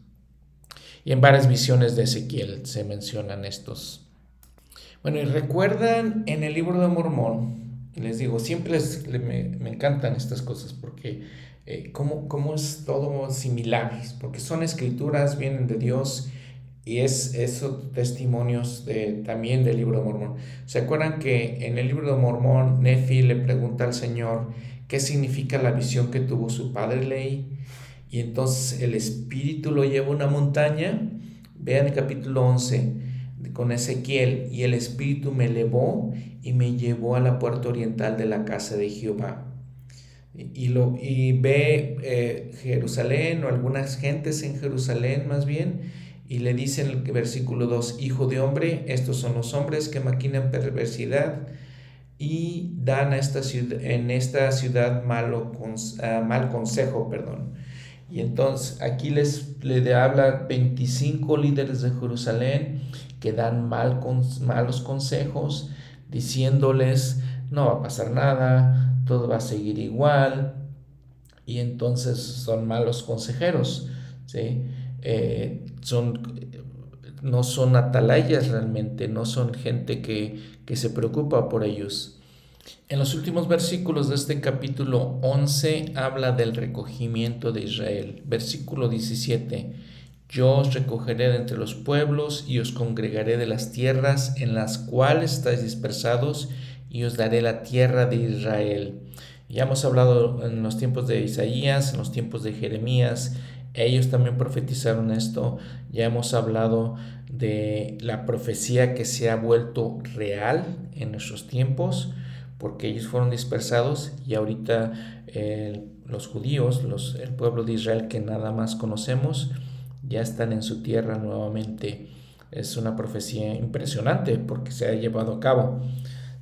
Y en varias visiones de Ezequiel se mencionan estos. Bueno, y recuerdan en el libro de Mormón, les digo, siempre me, encantan estas cosas porque eh, como, es todo similar, porque son escrituras, vienen de Dios y es esos testimonios de, también del libro de Mormón. ¿Se acuerdan que en el libro de Mormón Nefi le pregunta al Señor, qué significa la visión que tuvo su padre Ley. Y entonces el espíritu lo lleva a una montaña. Vean el capítulo 11 con Ezequiel. Y el espíritu me elevó y me llevó a la puerta oriental de la casa de Jehová. Y, lo, y ve eh, Jerusalén o algunas gentes en Jerusalén más bien. y le dice en el versículo 2, Hijo de hombre, estos son los hombres que maquinan perversidad y dan a esta ciudad, en esta ciudad malo, uh, mal consejo, perdón. Y entonces aquí les le habla 25 líderes de Jerusalén que dan mal, malos consejos, diciéndoles, no va a pasar nada, todo va a seguir igual. Y entonces son malos consejeros, ¿sí? Eh, son no son atalayas realmente, no son gente que, que se preocupa por ellos. En los últimos versículos de este capítulo 11 habla del recogimiento de Israel. Versículo 17. Yo os recogeré de entre los pueblos y os congregaré de las tierras en las cuales estáis dispersados y os daré la tierra de Israel. Ya hemos hablado en los tiempos de Isaías, en los tiempos de Jeremías, ellos también profetizaron esto. Ya hemos hablado de la profecía que se ha vuelto real en nuestros tiempos, porque ellos fueron dispersados y ahorita eh, los judíos, los, el pueblo de Israel que nada más conocemos, ya están en su tierra nuevamente. Es una profecía impresionante porque se ha llevado a cabo.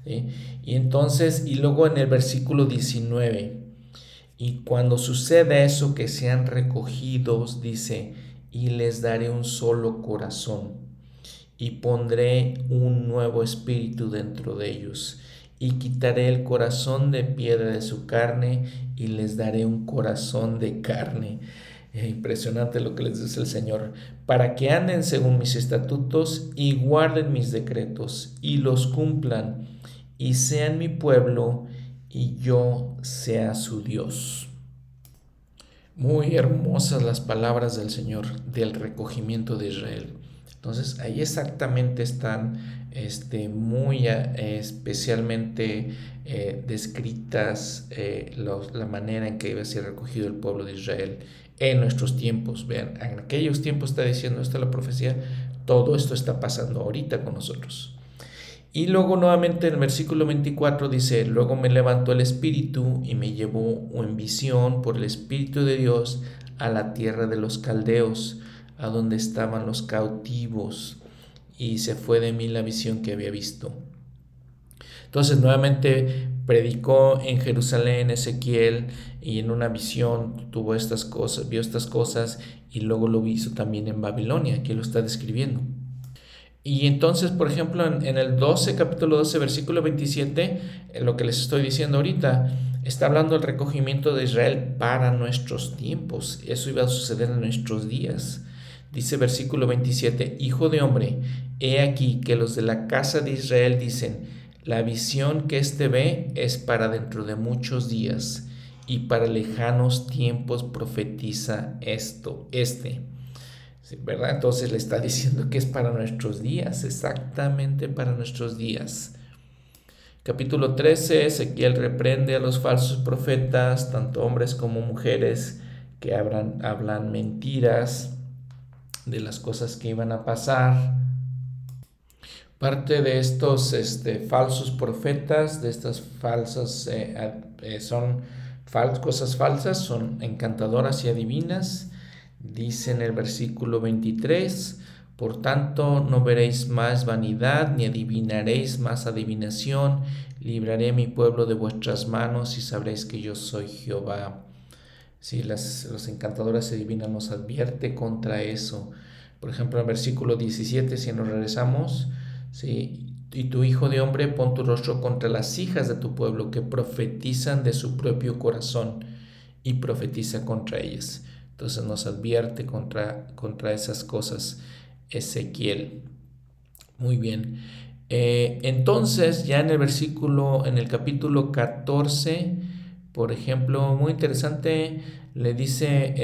Y entonces, y luego en el versículo 19, y cuando suceda eso, que sean recogidos, dice, y les daré un solo corazón, y pondré un nuevo espíritu dentro de ellos, y quitaré el corazón de piedra de su carne, y les daré un corazón de carne. impresionante lo que les dice el Señor, para que anden según mis estatutos y guarden mis decretos y los cumplan, y sean mi pueblo, y yo sea su Dios. Muy hermosas las palabras del Señor del recogimiento de Israel. Entonces ahí exactamente están este, muy eh, especialmente eh, descritas eh, la manera en que iba a ser recogido el pueblo de Israel en nuestros tiempos. Vean, en aquellos tiempos está diciendo esta la profecía, todo esto está pasando ahorita con nosotros. Y luego nuevamente en el versículo 24 dice, luego me levantó el Espíritu y me llevó en visión por el Espíritu de Dios a la tierra de los caldeos, a donde estaban los cautivos, y se fue de mí la visión que había visto. Entonces nuevamente predicó en Jerusalén Ezequiel y en una visión tuvo estas cosas, vio estas cosas y luego lo hizo también en Babilonia, aquí lo está describiendo. Y entonces, por ejemplo, en, el 12, capítulo 12, versículo 27, en lo que les estoy diciendo ahorita, está hablando del recogimiento de Israel para nuestros tiempos. Eso iba a suceder en nuestros días. Dice versículo 27, Hijo de hombre, he aquí que los de la casa de Israel dicen, la visión que éste ve es para dentro de muchos días, y para lejanos tiempos profetiza esto, este. ¿Verdad? Entonces le está diciendo que es para nuestros días, exactamente para nuestros días. Capítulo 13, Ezequiel reprende a los falsos profetas, tanto hombres como mujeres, que hablan, hablan mentiras de las cosas que iban a pasar. Parte de estos este, falsos profetas, de estas falsas, eh, eh, son cosas falsas, son encantadoras y adivinas Dice en el versículo 23, por tanto no veréis más vanidad, ni adivinaréis más adivinación, libraré mi pueblo de vuestras manos y sabréis que yo soy Jehová. Si las, los encantadores adivinas nos advierte contra eso. Por ejemplo, en el versículo 17, si nos regresamos, y tu hijo de hombre pon tu rostro contra las hijas de tu pueblo que profetizan de su propio corazón y profetiza contra ellas. Entonces nos advierte contra, contra esas cosas Ezequiel. Muy bien. Eh, entonces, ya en el versículo, en el capítulo 14, por ejemplo, muy interesante, le dice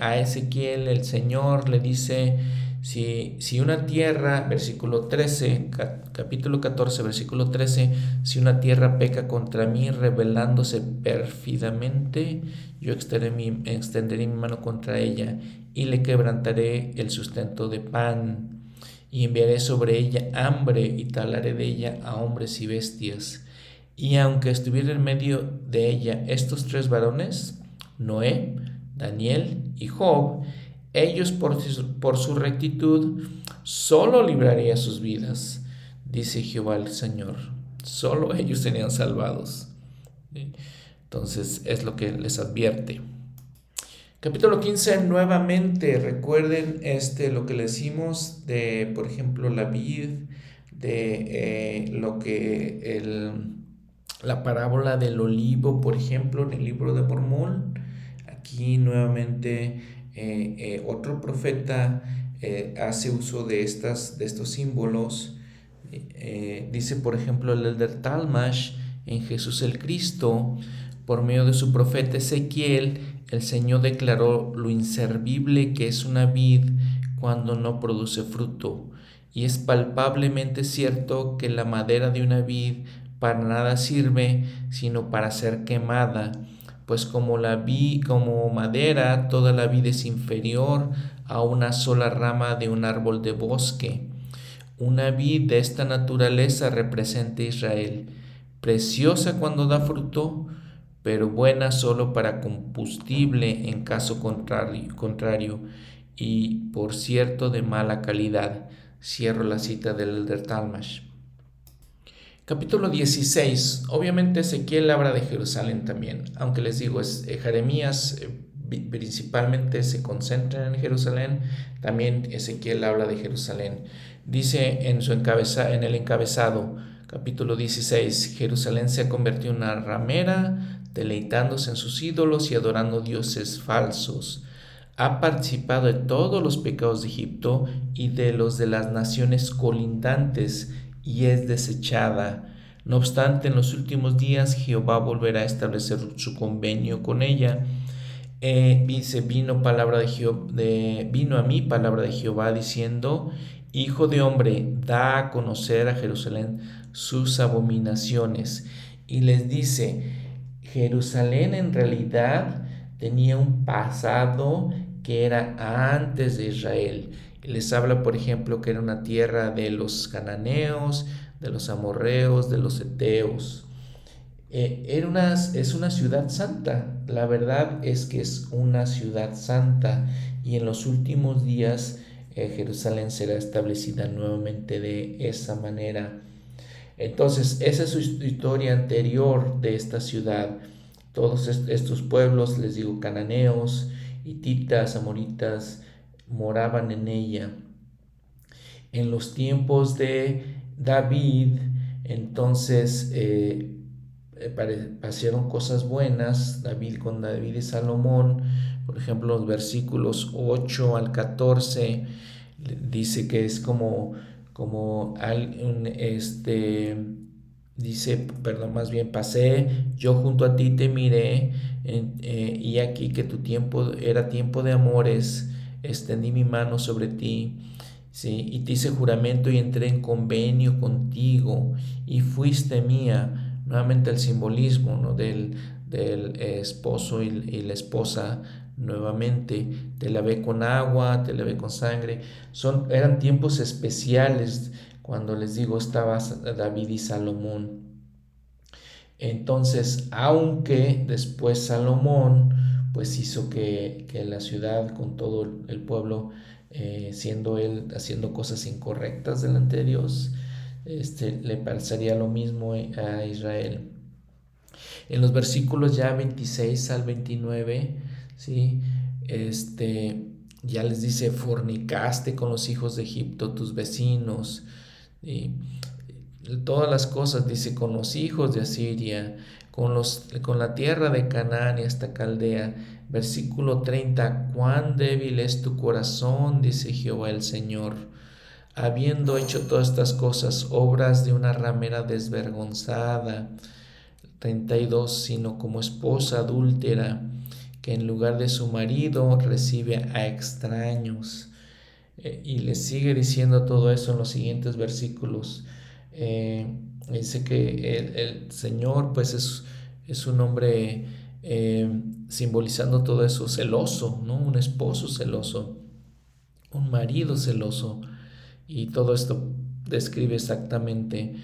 a Ezequiel, el Señor le dice, si, si una tierra, versículo 13, capítulo 14, versículo 13, si una tierra peca contra mí rebelándose pérfidamente, yo extenderé mi, extenderé mi mano contra ella y le quebrantaré el sustento de pan y enviaré sobre ella hambre y talaré de ella a hombres y bestias. Y aunque estuviera en medio de ella estos tres varones, Noé, Daniel y Job, ellos por su, por su rectitud solo libraría sus vidas, dice Jehová el Señor. Solo ellos serían salvados. Entonces es lo que les advierte. Capítulo 15, nuevamente recuerden este, lo que le decimos de, por ejemplo, la vid, de eh, lo que el, la parábola del olivo, por ejemplo, en el libro de Mormón. Aquí nuevamente eh, eh, otro profeta hace uso de, estas, de estos símbolos. dice, por ejemplo, el Elder Talmash en Jesús el Cristo, por medio de su profeta Ezequiel, el Señor declaró lo inservible que es una vid cuando no produce fruto, y es palpablemente cierto que la madera de una vid para nada sirve sino para ser quemada, pues como la vid, como madera, toda la vid es inferior a una sola rama de un árbol de bosque. Una vid de esta naturaleza representa Israel, preciosa cuando da fruto, pero buena solo para combustible en caso contrario, contrario y por cierto de mala calidad. Cierro la cita del Elder Talmash. Capítulo 16. Obviamente Ezequiel habla de Jerusalén también, aunque les digo, es, eh, Jeremías eh, principalmente se concentra en Jerusalén, también Ezequiel habla de Jerusalén. Dice en, su en el encabezado, capítulo 16, Jerusalén se ha convertido en una ramera deleitándose en sus ídolos y adorando dioses falsos. Ha participado de todos los pecados de Egipto y de los de las naciones colindantes y es desechada. No obstante, en los últimos días Jehová volverá a establecer su convenio con ella. Eh, dice, vino, palabra de, vino a mí palabra de Jehová diciendo, Hijo de hombre, da a conocer a Jerusalén sus abominaciones. Y les dice, Jerusalén en realidad tenía un pasado que era antes de Israel. Les habla, por ejemplo, que era una tierra de los cananeos, de los amorreos, de los eteos. Eh, era una, es una ciudad santa. La verdad es que es una ciudad santa y en los últimos días eh, Jerusalén será establecida nuevamente de esa manera. Entonces, esa es su historia anterior de esta ciudad. Todos estos pueblos, les digo, cananeos, hititas, amoritas, moraban en ella. En los tiempos de David, entonces eh, eh pasaron cosas buenas, David con David y Salomón, por ejemplo, los versículos 8 al 14, dice que es como como un, este, dice, perdón, más bien pasé, yo junto a ti te miré, eh, y aquí que tu tiempo era tiempo de amores, extendí mi mano sobre ti, ¿sí? y te hice juramento y entré en convenio contigo, y fuiste mía, nuevamente el simbolismo ¿no? del, del esposo y, la esposa nuevamente, te lavé con agua, te lavé con sangre. Son, eran tiempos especiales cuando les digo estaba David y Salomón. Entonces, aunque después Salomón pues hizo que, la ciudad con todo el pueblo, eh, siendo él haciendo cosas incorrectas delante de Dios, este, le pasaría lo mismo a Israel. En los versículos ya 26 al 29, ¿sí? Este, ya les dice, fornicaste con los hijos de Egipto, tus vecinos, y todas las cosas, dice, con los hijos de Asiria, con, los, con la tierra de Canaán y hasta Caldea. Versículo 30, cuán débil es tu corazón, dice Jehová el Señor, habiendo hecho todas estas cosas, obras de una ramera desvergonzada. 32, sino como esposa adúltera que en lugar de su marido recibe a extraños. Eh, y le sigue diciendo todo eso en los siguientes versículos. Eh, dice que el, Señor pues es, es un hombre eh, simbolizando todo eso, celoso, ¿no? Un esposo celoso, un marido celoso. Y todo esto describe exactamente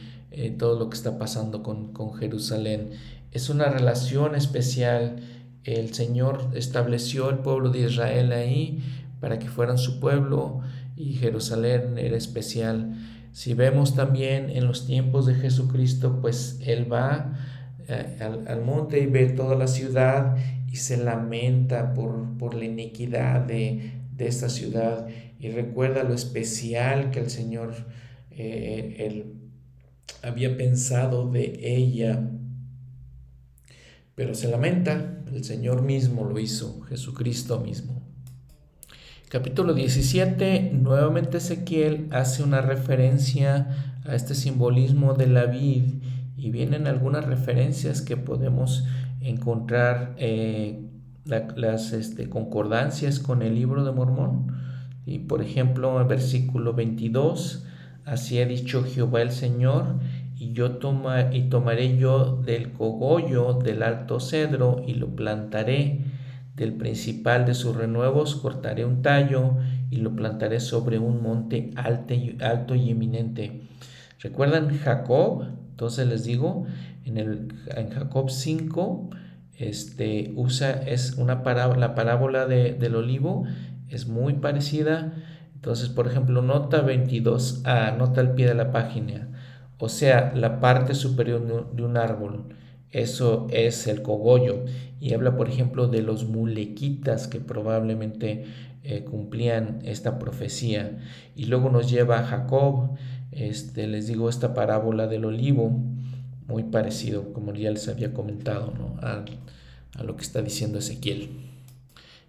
todo lo que está pasando con, con Jerusalén. Es una relación especial el Señor estableció el pueblo de Israel ahí para que fueran su pueblo y Jerusalén era especial. Si vemos también en los tiempos de Jesucristo, pues Él va eh, al, monte y ve toda la ciudad y se lamenta por, por la iniquidad de, de, esta ciudad y recuerda lo especial que el Señor eh, había pensado de ella. Pero se lamenta, el Señor mismo lo hizo, Jesucristo mismo. Capítulo 17, nuevamente Ezequiel hace una referencia a este simbolismo de la vid y vienen algunas referencias que podemos encontrar eh, las este, concordancias con el libro de Mormón. Y por ejemplo, en versículo 22, así ha dicho Jehová el Señor, y yo toma, y tomaré yo del cogollo del alto cedro y lo plantaré del principal de sus renuevos cortaré un tallo y lo plantaré sobre un monte alto y, eminente. ¿Recuerdan Jacob? Entonces les digo, en, el, en Jacob 5, este, usa, es una parábola, la parábola del olivo, es muy parecida. Entonces, por ejemplo, nota 22a, nota al pie de la página, o sea, la parte superior de un árbol eso es el cogollo. Y habla, por ejemplo, de los mulequitas que probablemente eh, cumplían esta profecía. Y luego nos lleva a Jacob, este, les digo, esta parábola del olivo, muy parecido, como ya les había comentado, ¿no? a, a lo que está diciendo Ezequiel.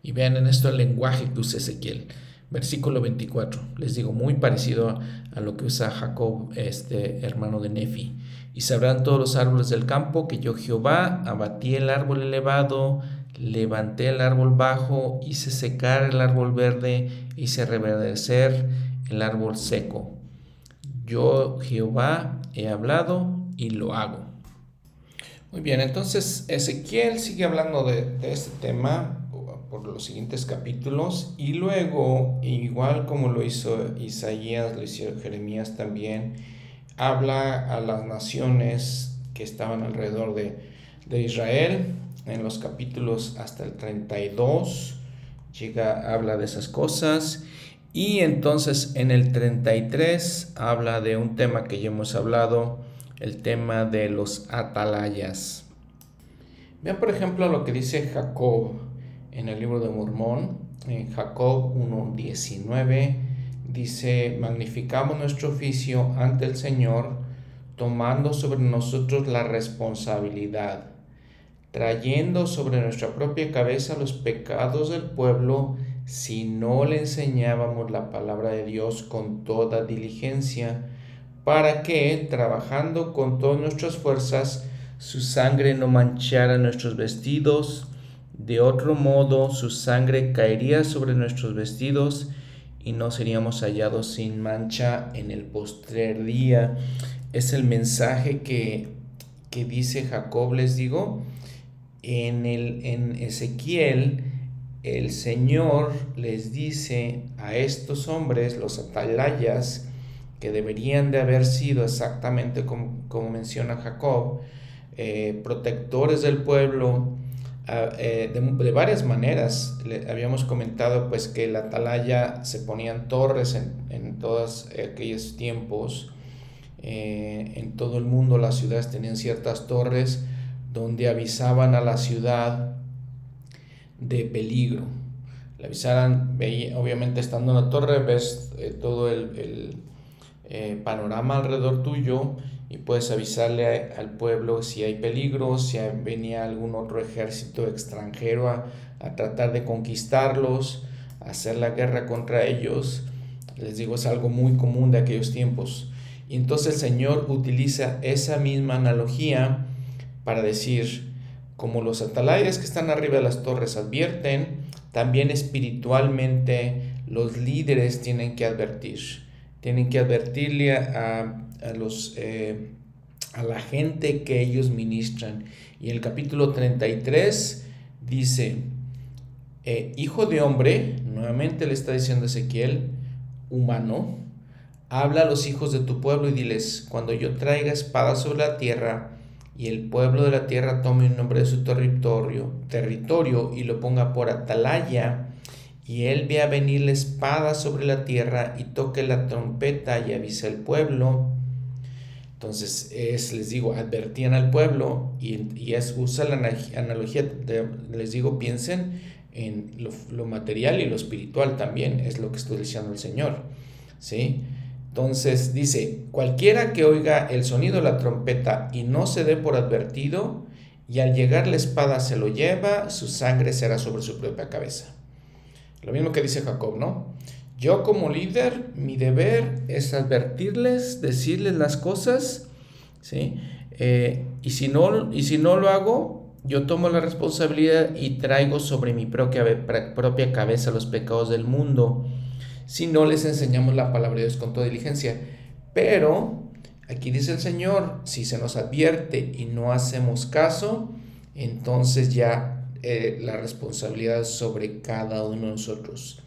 Y vean en esto el lenguaje que usa Ezequiel. Versículo 24, les digo, muy parecido a, lo que usa Jacob, este hermano de Nefi. Y sabrán todos los árboles del campo que yo Jehová abatí el árbol elevado, levanté el árbol bajo, hice secar el árbol verde, hice reverdecer el árbol seco. Yo Jehová he hablado y lo hago. Muy bien, entonces Ezequiel sigue hablando de, de este tema por los siguientes capítulos y luego, igual como lo hizo Isaías, lo hizo Jeremías también, habla a las naciones que estaban alrededor de, Israel. En los capítulos hasta el 32 llega habla de esas cosas. Y entonces en el 33 habla de un tema que ya hemos hablado el tema de los atalayas. Vean por ejemplo lo que dice Jacob en el libro de Mormón, en Jacob 1.19, dice, magnificamos nuestro oficio ante el Señor, tomando sobre nosotros la responsabilidad, trayendo sobre nuestra propia cabeza los pecados del pueblo, si no le enseñábamos la palabra de Dios con toda diligencia, para que, trabajando con todas nuestras fuerzas, su sangre no manchara nuestros vestidos, de otro modo, su sangre caería sobre nuestros vestidos y no seríamos hallados sin mancha en el postrer día. Es el mensaje que, que dice Jacob, les digo. En, el, en Ezequiel, el Señor les dice a estos hombres, los atalayas, que deberían de haber sido exactamente como, como menciona Jacob, eh, protectores del pueblo, eh, de, varias maneras. Le habíamos comentado pues que la atalaya se ponían torres en, en todos aquellos tiempos. Eh, en todo el mundo las ciudades tenían ciertas torres donde avisaban a la ciudad de peligro. Le avisaran, obviamente estando en la torre ves eh, todo el, el panorama alrededor tuyo y puedes avisarle al pueblo si hay peligro, si venía algún otro ejército extranjero a, tratar de conquistarlos, a hacer la guerra contra ellos. Les digo, es algo muy común de aquellos tiempos. Y entonces el Señor utiliza esa misma analogía para decir, como los atalayas que están arriba de las torres advierten, también espiritualmente los líderes tienen que advertir. Tienen que advertirle a, a, los, eh, a la gente que ellos ministran. Y el capítulo 33 dice, eh, hijo de hombre, nuevamente le está diciendo Ezequiel, humano, habla a los hijos de tu pueblo y diles, cuando yo traiga espada sobre la tierra, y el pueblo de la tierra tome un nombre de su territorio, territorio y lo ponga por atalaya, y él vea venir la espada sobre la tierra y toque la trompeta y avise al pueblo. Entonces, es, les digo, advertían al pueblo y, es, usa la analogía, les digo, piensen en lo, material y lo espiritual también, es lo que estoy diciendo el Señor. ¿sí? Entonces dice, cualquiera que oiga el sonido de la trompeta y no se dé por advertido, y al llegar la espada se lo lleva, su sangre será sobre su propia cabeza. Lo mismo que dice Jacob, ¿no? Yo como líder, mi deber es advertirles, decirles las cosas, ¿sí? Eh, y, si no, y si no lo hago, yo tomo la responsabilidad y traigo sobre mi propia, propia cabeza los pecados del mundo si no les enseñamos la palabra de Dios con toda diligencia. Pero aquí dice el Señor, si se nos advierte y no hacemos caso, entonces ya eh, la responsabilidad es sobre cada uno de nosotros.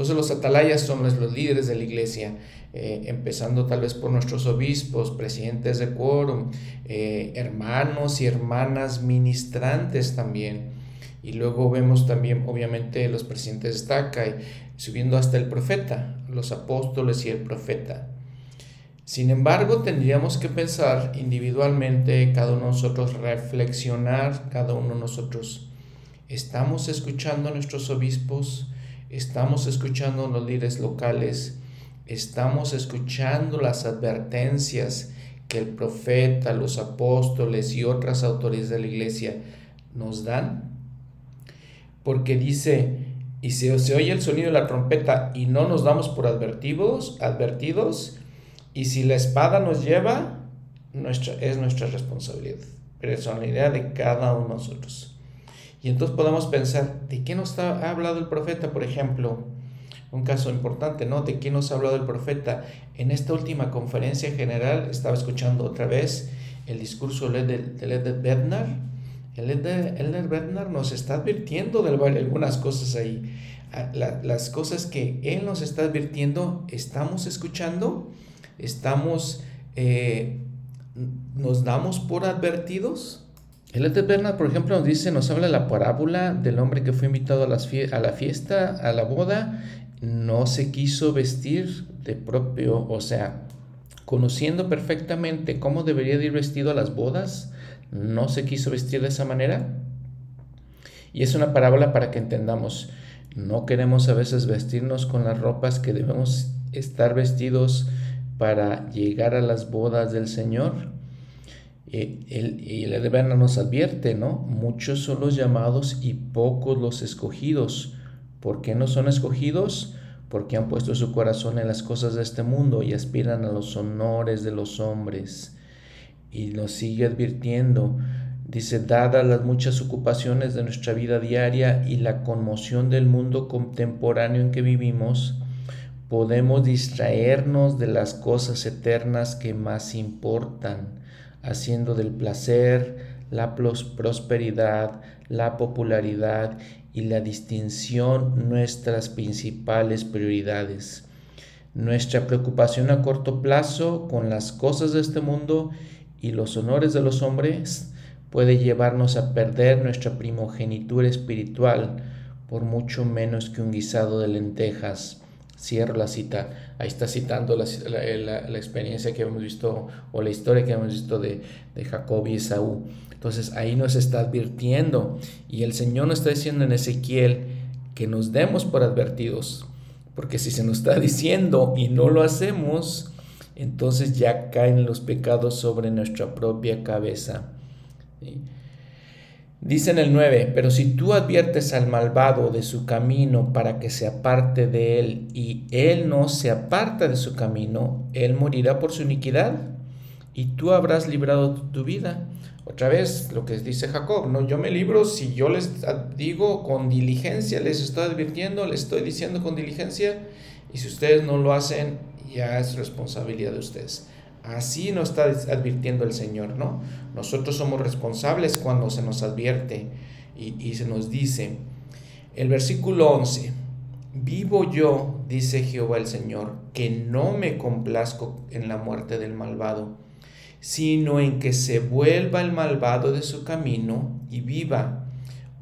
Entonces los atalayas son los líderes de la iglesia, eh, empezando tal vez por nuestros obispos, presidentes de quórum, eh, hermanos y hermanas ministrantes también. Y luego vemos también, obviamente, los presidentes de estaca, y subiendo hasta el profeta, los apóstoles y el profeta. Sin embargo, tendríamos que pensar individualmente, cada uno de nosotros, reflexionar, cada uno de nosotros. ¿Estamos escuchando a nuestros obispos? ¿Estamos escuchando los líderes locales? ¿Estamos escuchando las advertencias que el profeta, los apóstoles y otras autoridades de la iglesia nos dan? Porque dice, y se oye el sonido de la trompeta y no nos damos por advertidos, advertidos, y si la espada nos lleva, nuestra, es nuestra responsabilidad, personalidad de cada uno de nosotros. Y entonces podemos pensar, ¿de qué nos ha hablado el profeta, por ejemplo? Un caso importante, ¿no? ¿De qué nos ha hablado el profeta? En esta última conferencia general estaba escuchando otra vez el discurso de, de Bednar, el Elder Bednar nos está advirtiendo de algunas cosas ahí. Ah, las cosas que él nos está advirtiendo, estamos escuchando, estamos, eh, nos damos por advertidos. El Elder Bernard, por ejemplo, nos dice, nos habla la parábola del hombre que fue invitado a, la fiesta, a la boda, no se quiso vestir de propio, o sea, conociendo perfectamente cómo debería de ir vestido a las bodas, no se quiso vestir de esa manera. Y es una parábola para que entendamos, no queremos a veces vestirnos con las ropas que debemos estar vestidos para llegar a las bodas del Señor. Y el, el nos advierte, ¿no? Muchos son los llamados y pocos los escogidos. ¿Por qué no son escogidos? Porque han puesto su corazón en las cosas de este mundo y aspiran a los honores de los hombres y nos sigue advirtiendo. Dice, dadas las muchas ocupaciones de nuestra vida diaria y la conmoción del mundo contemporáneo en que vivimos, podemos distraernos de las cosas eternas que más importan, haciendo del placer, la prosperidad, la popularidad y la distinción nuestras principales prioridades. Nuestra preocupación a corto plazo con las cosas de este mundo y los honores de los hombres puede llevarnos a perder nuestra primogenitura espiritual por mucho menos que un guisado de lentejas. Cierro la cita. Ahí está citando la, la, experiencia que hemos visto o la historia que hemos visto de, de Jacob y Esaú. Entonces ahí nos está advirtiendo y el Señor nos está diciendo en Ezequiel que nos demos por advertidos. Porque si se nos está diciendo y no lo hacemos, entonces ya caen los pecados sobre nuestra propia cabeza. Dice en el 9, pero si tú adviertes al malvado de su camino para que se aparte de él y él no se aparta de su camino, él morirá por su iniquidad y tú habrás librado tu vida. Otra vez lo que dice Jacob, no, yo me libro si yo les digo con diligencia, les estoy advirtiendo, les estoy diciendo con diligencia y si ustedes no lo hacen, ya es responsabilidad de ustedes. Así nos está advirtiendo el Señor, ¿no? Nosotros somos responsables cuando se nos advierte y, se nos dice, el versículo 11, vivo yo, dice Jehová el Señor, que no me complazco en la muerte del malvado, sino en que se vuelva el malvado de su camino y viva.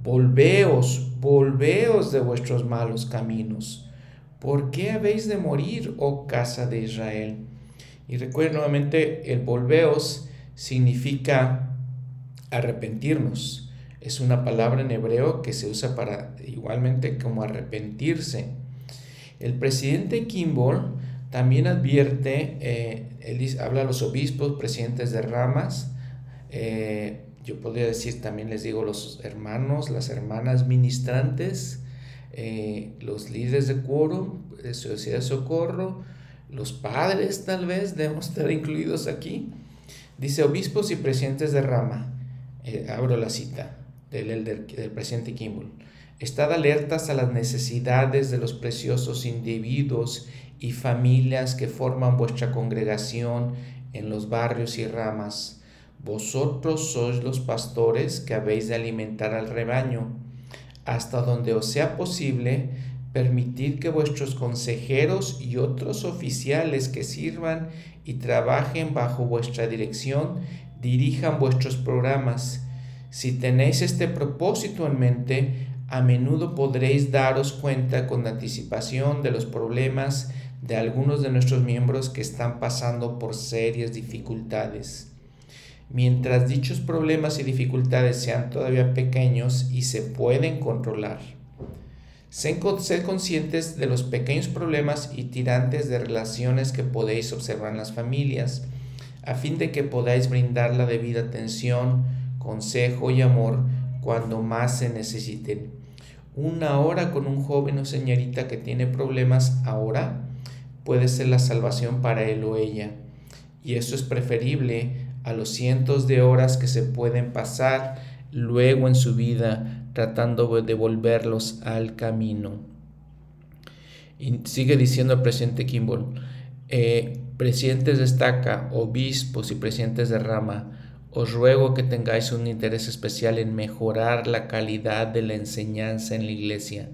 Volveos, volveos de vuestros malos caminos. ¿Por qué habéis de morir, oh casa de Israel? Y recuerden nuevamente, el volveos significa arrepentirnos. Es una palabra en hebreo que se usa para igualmente como arrepentirse. El presidente Kimball también advierte, eh, él habla a los obispos, presidentes de ramas, eh, yo podría decir también les digo los hermanos, las hermanas ministrantes, eh, los líderes de quórum, de sociedad de socorro, los padres tal vez debemos estar incluidos aquí. Dice obispos y presidentes de rama, abro la cita del, del, del presidente Kimball. Estad alertas a las necesidades de los preciosos individuos y familias que forman vuestra congregación en los barrios y ramas. Vosotros sois los pastores que habéis de alimentar al rebaño. Hasta donde os sea posible, permitid que vuestros consejeros y otros oficiales que sirvan y trabajen bajo vuestra dirección dirijan vuestros programas. Si tenéis este propósito en mente, a menudo podréis daros cuenta con anticipación de los problemas de algunos de nuestros miembros que están pasando por serias dificultades. Mientras dichos problemas y dificultades sean todavía pequeños y se pueden controlar, sed conscientes de los pequeños problemas y tirantes de relaciones que podéis observar en las familias, a fin de que podáis brindar la debida atención, consejo y amor cuando más se necesiten una hora con un joven o señorita que tiene problemas ahora puede ser la salvación para él o ella. Y eso es preferible a los cientos de horas que se pueden pasar luego en su vida tratando de volverlos al camino. Y sigue diciendo el presidente Kimball, eh, presidentes de estaca, obispos y presidentes de rama, os ruego que tengáis un interés especial en mejorar la calidad de la enseñanza en la iglesia.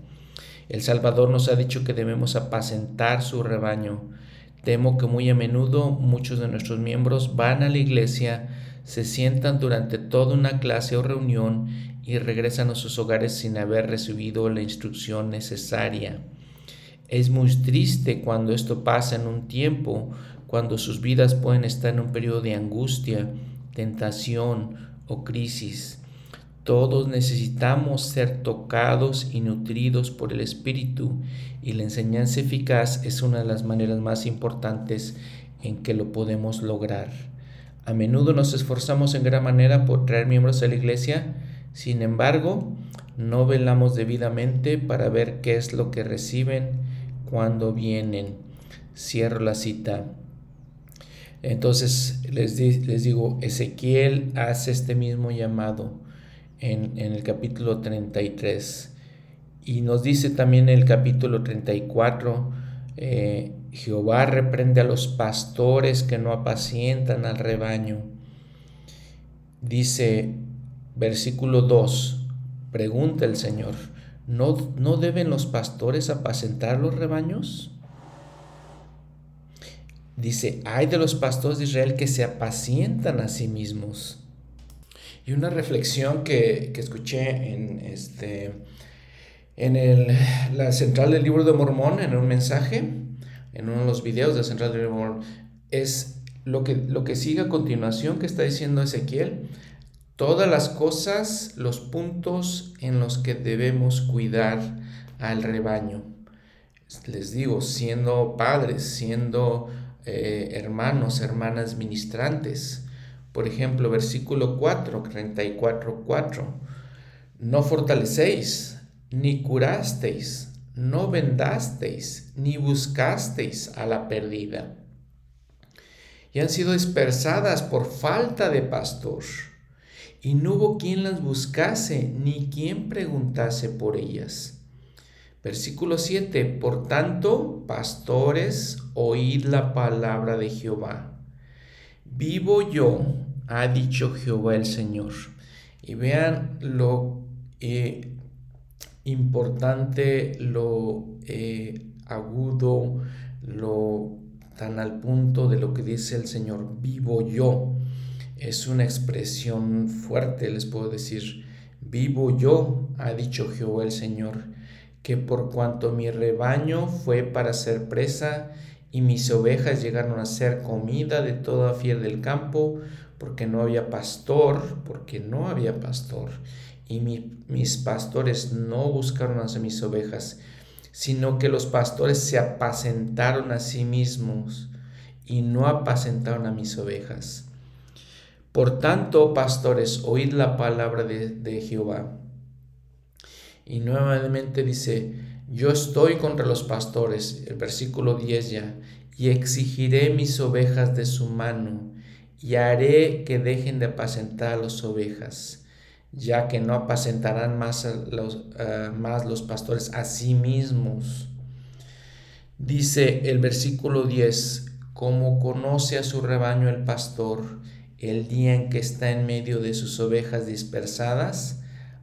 El Salvador nos ha dicho que debemos apacentar su rebaño. Temo que muy a menudo muchos de nuestros miembros van a la iglesia, se sientan durante toda una clase o reunión y regresan a sus hogares sin haber recibido la instrucción necesaria. Es muy triste cuando esto pasa en un tiempo, cuando sus vidas pueden estar en un periodo de angustia, tentación o crisis. Todos necesitamos ser tocados y nutridos por el Espíritu y la enseñanza eficaz es una de las maneras más importantes en que lo podemos lograr. A menudo nos esforzamos en gran manera por traer miembros a la iglesia, sin embargo, no velamos debidamente para ver qué es lo que reciben cuando vienen. Cierro la cita. Entonces les, les digo, Ezequiel hace este mismo llamado en, el capítulo 33 y nos dice también en el capítulo 34, eh, Jehová reprende a los pastores que no apacientan al rebaño. Dice, versículo 2, pregunta el Señor, ¿no, ¿no deben los pastores apacentar los rebaños? Dice, hay de los pastores de Israel que se apacientan a sí mismos. Y una reflexión que, escuché en, este, en el, la central del libro de Mormón, en un mensaje, en uno de los videos de la central del libro de Mormón, es lo que, lo que sigue a continuación que está diciendo Ezequiel. Todas las cosas, los puntos en los que debemos cuidar al rebaño. Les digo, siendo padres, siendo eh, hermanos, hermanas ministrantes. Por ejemplo, versículo 4, 34, 4. No fortalecéis, ni curasteis, no vendasteis, ni buscasteis a la perdida. Y han sido dispersadas por falta de pastor. Y no hubo quien las buscase, ni quien preguntase por ellas. Versículo 7. Por tanto, pastores, oíd la palabra de Jehová. Vivo yo, ha dicho Jehová el Señor. Y vean lo eh, importante, lo eh, agudo, lo tan al punto de lo que dice el Señor. Vivo yo. Es una expresión fuerte, les puedo decir. Vivo yo, ha dicho Jehová el Señor, que por cuanto mi rebaño fue para ser presa y mis ovejas llegaron a ser comida de toda fiel del campo, porque no había pastor, porque no había pastor, y mis pastores no buscaron a mis ovejas, sino que los pastores se apacentaron a sí mismos y no apacentaron a mis ovejas. Por tanto, pastores, oíd la palabra de, Jehová. Y nuevamente dice, yo estoy contra los pastores, el versículo 10 ya, y exigiré mis ovejas de su mano, y haré que dejen de apacentar a las ovejas, ya que no apacentarán más los, más los pastores a sí mismos. Dice el versículo 10, como conoce a su rebaño el pastor, el día en que está en medio de sus ovejas dispersadas,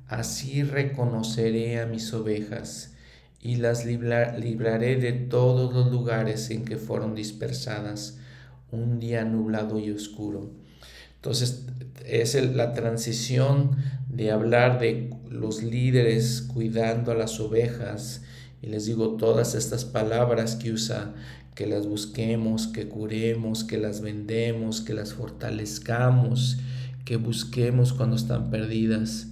así reconoceré a mis ovejas y las libraré de todos los lugares en que fueron dispersadas un día nublado y oscuro. Entonces es la transición de hablar de los líderes cuidando a las ovejas y les digo todas estas palabras que usa que las busquemos, que curemos, que las vendemos, que las fortalezcamos, que busquemos cuando están perdidas,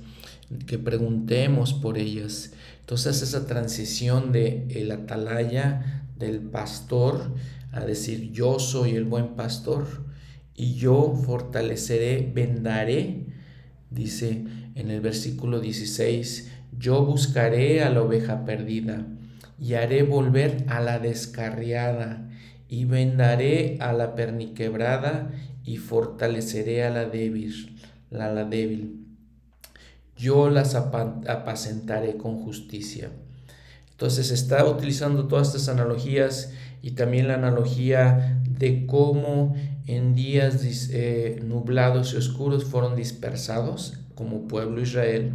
que preguntemos por ellas. Entonces esa transición de el atalaya, del pastor, a decir yo soy el buen pastor y yo fortaleceré, vendaré, dice en el versículo 16, yo buscaré a la oveja perdida y haré volver a la descarriada, y vendaré a la perniquebrada, y fortaleceré a la débil, la, la débil. Yo las apacentaré con justicia. Entonces está utilizando todas estas analogías y también la analogía de cómo en días eh, nublados y oscuros fueron dispersados como pueblo Israel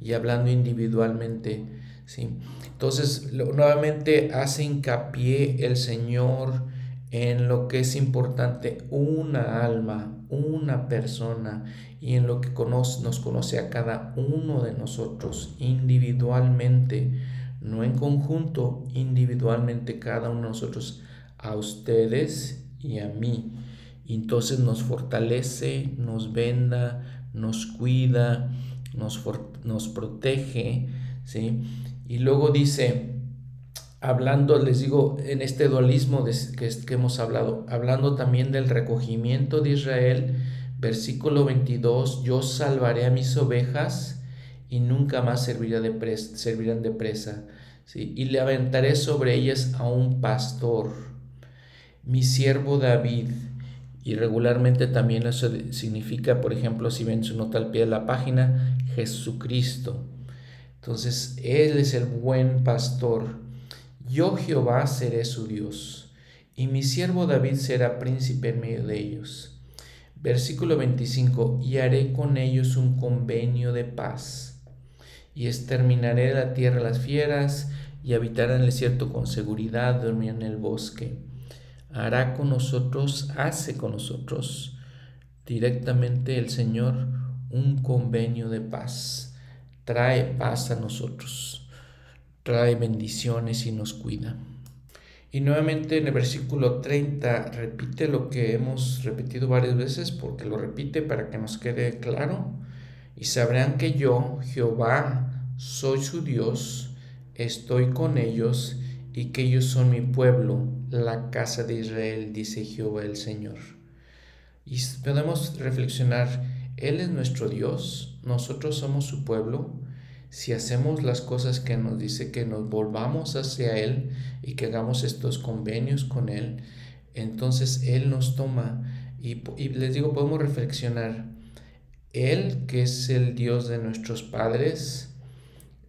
y hablando individualmente. ¿sí? Entonces, nuevamente hace hincapié el Señor en lo que es importante, una alma, una persona, y en lo que nos conoce a cada uno de nosotros individualmente, no en conjunto, individualmente cada uno de nosotros, a ustedes y a mí. entonces nos fortalece, nos venda, nos cuida, nos, nos protege, ¿sí? Y luego dice, hablando, les digo, en este dualismo que, hemos hablado, hablando también del recogimiento de Israel, versículo 22, yo salvaré a mis ovejas y nunca más servirán de presa, ¿sí? y le aventaré sobre ellas a un pastor, mi siervo David. Y regularmente también eso significa, por ejemplo, si ven su nota al pie de la página, Jesucristo. Entonces, Él es el buen pastor. Yo Jehová seré su Dios, y mi siervo David será príncipe en medio de ellos. Versículo 25, y haré con ellos un convenio de paz, y exterminaré de la tierra las fieras, y habitarán el desierto con seguridad, dormirán en el bosque. Hará con nosotros, hace con nosotros directamente el Señor un convenio de paz trae paz a nosotros, trae bendiciones y nos cuida. Y nuevamente en el versículo 30 repite lo que hemos repetido varias veces porque lo repite para que nos quede claro. Y sabrán que yo, Jehová, soy su Dios, estoy con ellos y que ellos son mi pueblo, la casa de Israel, dice Jehová el Señor. Y podemos reflexionar, Él es nuestro Dios, nosotros somos su pueblo, si hacemos las cosas que nos dice, que nos volvamos hacia Él y que hagamos estos convenios con Él, entonces Él nos toma y, les digo, podemos reflexionar, Él que es el Dios de nuestros padres,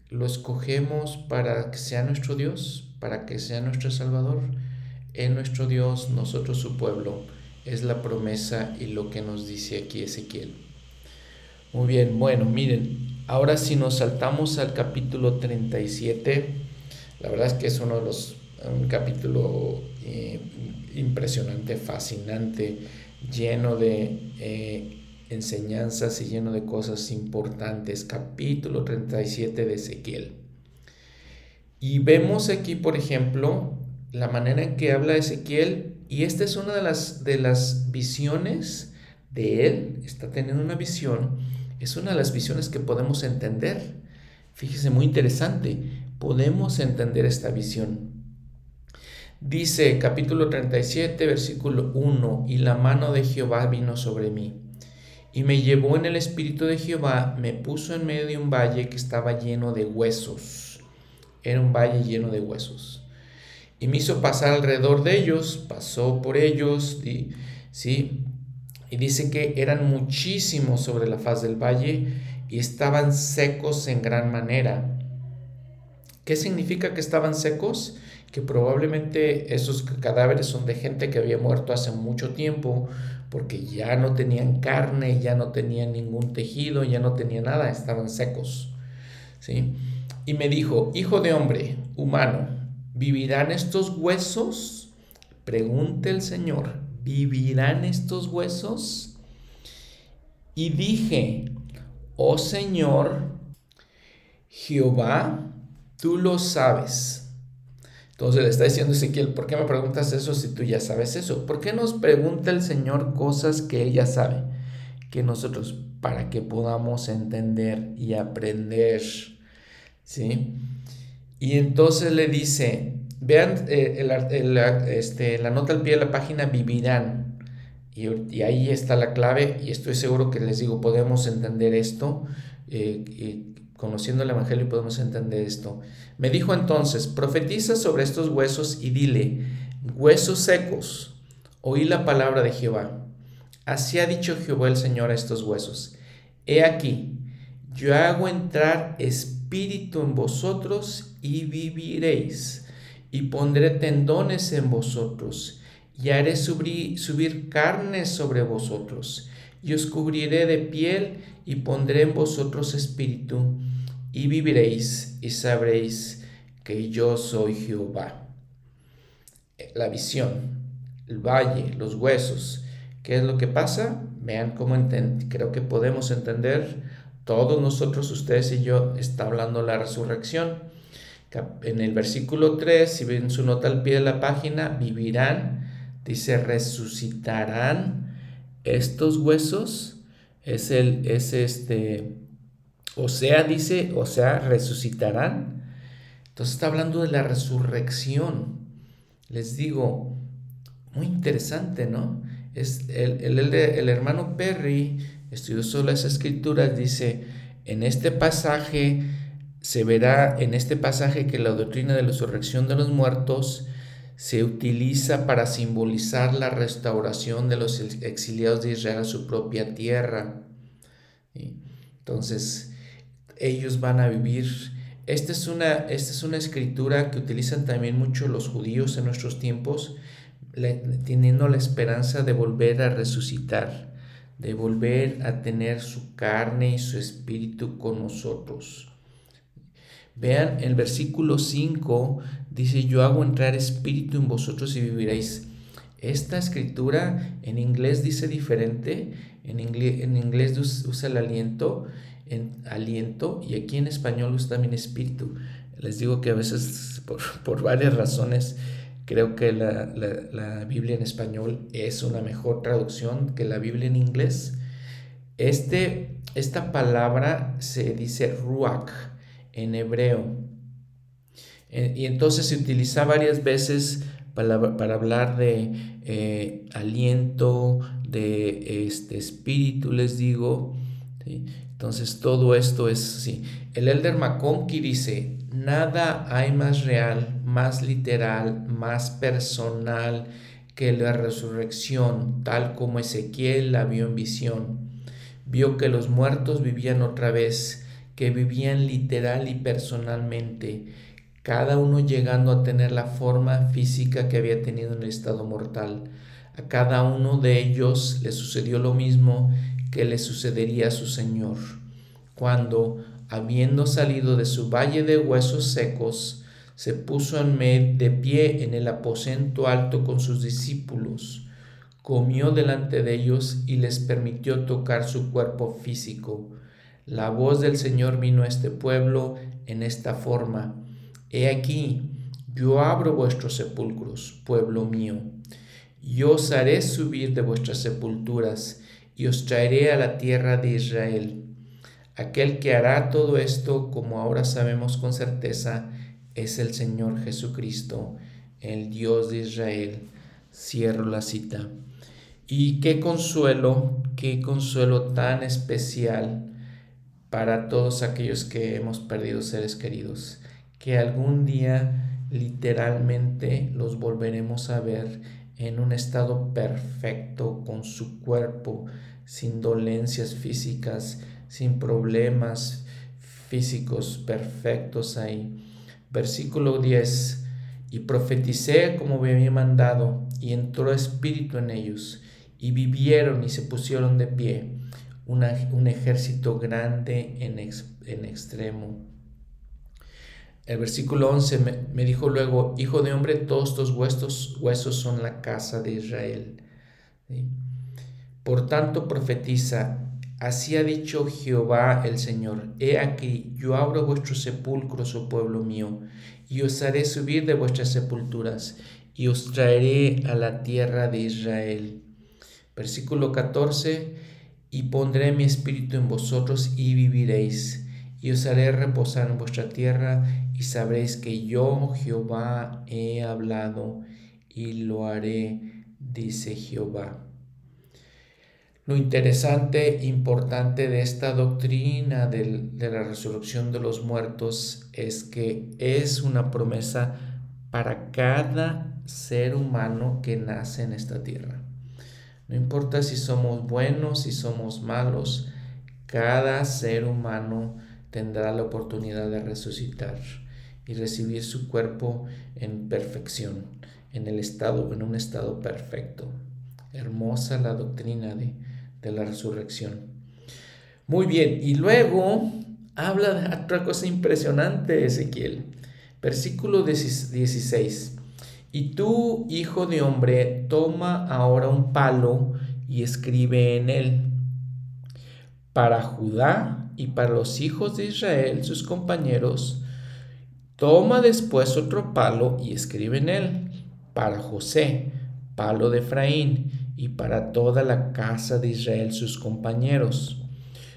lo escogemos para que sea nuestro Dios, para que sea nuestro Salvador. Él nuestro Dios, nosotros su pueblo. Es la promesa y lo que nos dice aquí Ezequiel. Muy bien, bueno, miren, ahora si nos saltamos al capítulo 37, la verdad es que es uno de los, un capítulo eh, impresionante, fascinante, lleno de eh, enseñanzas y lleno de cosas importantes. Capítulo 37 de Ezequiel. Y vemos aquí, por ejemplo, la manera en que habla Ezequiel, y esta es una de las, de las visiones de él, está teniendo una visión, es una de las visiones que podemos entender. Fíjese, muy interesante, podemos entender esta visión. Dice capítulo 37, versículo 1, y la mano de Jehová vino sobre mí, y me llevó en el espíritu de Jehová, me puso en medio de un valle que estaba lleno de huesos. Era un valle lleno de huesos. Y me hizo pasar alrededor de ellos, pasó por ellos, y, ¿sí? Y dice que eran muchísimos sobre la faz del valle y estaban secos en gran manera. ¿Qué significa que estaban secos? que probablemente esos cadáveres son de gente que había muerto hace mucho tiempo porque ya no tenían carne, ya no tenían ningún tejido, ya no tenían nada, estaban secos. ¿sí? Y me dijo, hijo de hombre, humano, ¿vivirán estos huesos? Pregunte el Señor, ¿vivirán estos huesos? Y dije, oh Señor, Jehová, tú lo sabes. Entonces le está diciendo Ezequiel, ¿por qué me preguntas eso si tú ya sabes eso? ¿Por qué nos pregunta el Señor cosas que Él ya sabe? Que nosotros, para que podamos entender y aprender. ¿Sí? Y entonces le dice, vean eh, este, la nota al pie de la página, vivirán. Y, ahí está la clave y estoy seguro que les digo, podemos entender esto. Eh, Conociendo el Evangelio podemos entender esto. Me dijo entonces, profetiza sobre estos huesos y dile, huesos secos, oí la palabra de Jehová. Así ha dicho Jehová el Señor a estos huesos. He aquí, yo hago entrar espíritu en vosotros y viviréis, y pondré tendones en vosotros, y haré subir, subir carne sobre vosotros, y os cubriré de piel, y pondré en vosotros espíritu, y viviréis y sabréis que yo soy Jehová. La visión, el valle, los huesos, ¿qué es lo que pasa? Vean cómo creo que podemos entender, todos nosotros, ustedes y yo, está hablando la resurrección. En el versículo 3, si ven su nota al pie de la página, vivirán, dice, resucitarán estos huesos. Es el, es este, o sea, dice, o sea, resucitarán. Entonces está hablando de la resurrección. Les digo, muy interesante, ¿no? Es el, el, el hermano Perry, estudioso las escrituras, dice, en este pasaje se verá, en este pasaje que la doctrina de la resurrección de los muertos se utiliza para simbolizar la restauración de los exiliados de Israel a su propia tierra. Entonces, ellos van a vivir. Esta es, una, esta es una escritura que utilizan también mucho los judíos en nuestros tiempos, teniendo la esperanza de volver a resucitar, de volver a tener su carne y su espíritu con nosotros. Vean, el versículo 5 dice, yo hago entrar espíritu en vosotros y viviréis. Esta escritura en inglés dice diferente, en en inglés usa el aliento en aliento y aquí en español usa también espíritu. Les digo que a veces por, varias razones creo que la, Biblia en español es una mejor traducción que la Biblia en inglés. Este, esta palabra se dice ruach en hebreo. Eh, y entonces se utiliza varias veces para, para hablar de eh, aliento, de este espíritu, les digo. Entonces todo esto es así. El Elder McConkie dice, nada hay más real, más literal, más personal que la resurrección, tal como Ezequiel la vio en visión. Vio que los muertos vivían otra vez, que vivían literal y personalmente, cada uno llegando a tener la forma física que había tenido en el estado mortal. A cada uno de ellos le sucedió lo mismo que le sucedería a su Señor, cuando, habiendo salido de su valle de huesos secos, se puso en medio de pie en el aposento alto con sus discípulos, comió delante de ellos y les permitió tocar su cuerpo físico. La voz del Señor vino a este pueblo en esta forma. He aquí, yo abro vuestros sepulcros, pueblo mío. Yo os haré subir de vuestras sepulturas y os traeré a la tierra de Israel. Aquel que hará todo esto, como ahora sabemos con certeza, es el Señor Jesucristo, el Dios de Israel. Cierro la cita. Y qué consuelo, qué consuelo tan especial para todos aquellos que hemos perdido seres queridos, que algún día literalmente los volveremos a ver en un estado perfecto con su cuerpo, sin dolencias físicas, sin problemas físicos perfectos ahí. Versículo 10. Y profeticé como me había mandado, y entró espíritu en ellos y vivieron y se pusieron de pie un ejército grande en, extremo. El versículo 11 me, dijo luego, Hijo de hombre, todos tus huesos, huesos son la casa de Israel. Por tanto, profetiza, así ha dicho Jehová el Señor, he aquí, yo abro vuestros sepulcros, oh pueblo mío, y os haré subir de vuestras sepulturas, y os traeré a la tierra de Israel. Versículo 14, y pondré mi espíritu en vosotros y viviréis, y os haré reposar en vuestra tierra, y sabréis que yo, Jehová, he hablado, y lo haré, dice Jehová. Lo interesante, importante de esta doctrina de, de la resurrección de los muertos es que es una promesa para cada ser humano que nace en esta tierra. No importa si somos buenos, si somos malos, cada ser humano tendrá la oportunidad de resucitar y recibir su cuerpo en perfección, en el estado, en un estado perfecto. Hermosa la doctrina de, de la resurrección. Muy bien, y luego habla de otra cosa impresionante, Ezequiel. Versículo 16. Y tú, hijo de hombre, toma ahora un palo y escribe en él. Para Judá y para los hijos de Israel, sus compañeros, toma después otro palo y escribe en él. Para José, palo de Efraín, y para toda la casa de Israel, sus compañeros.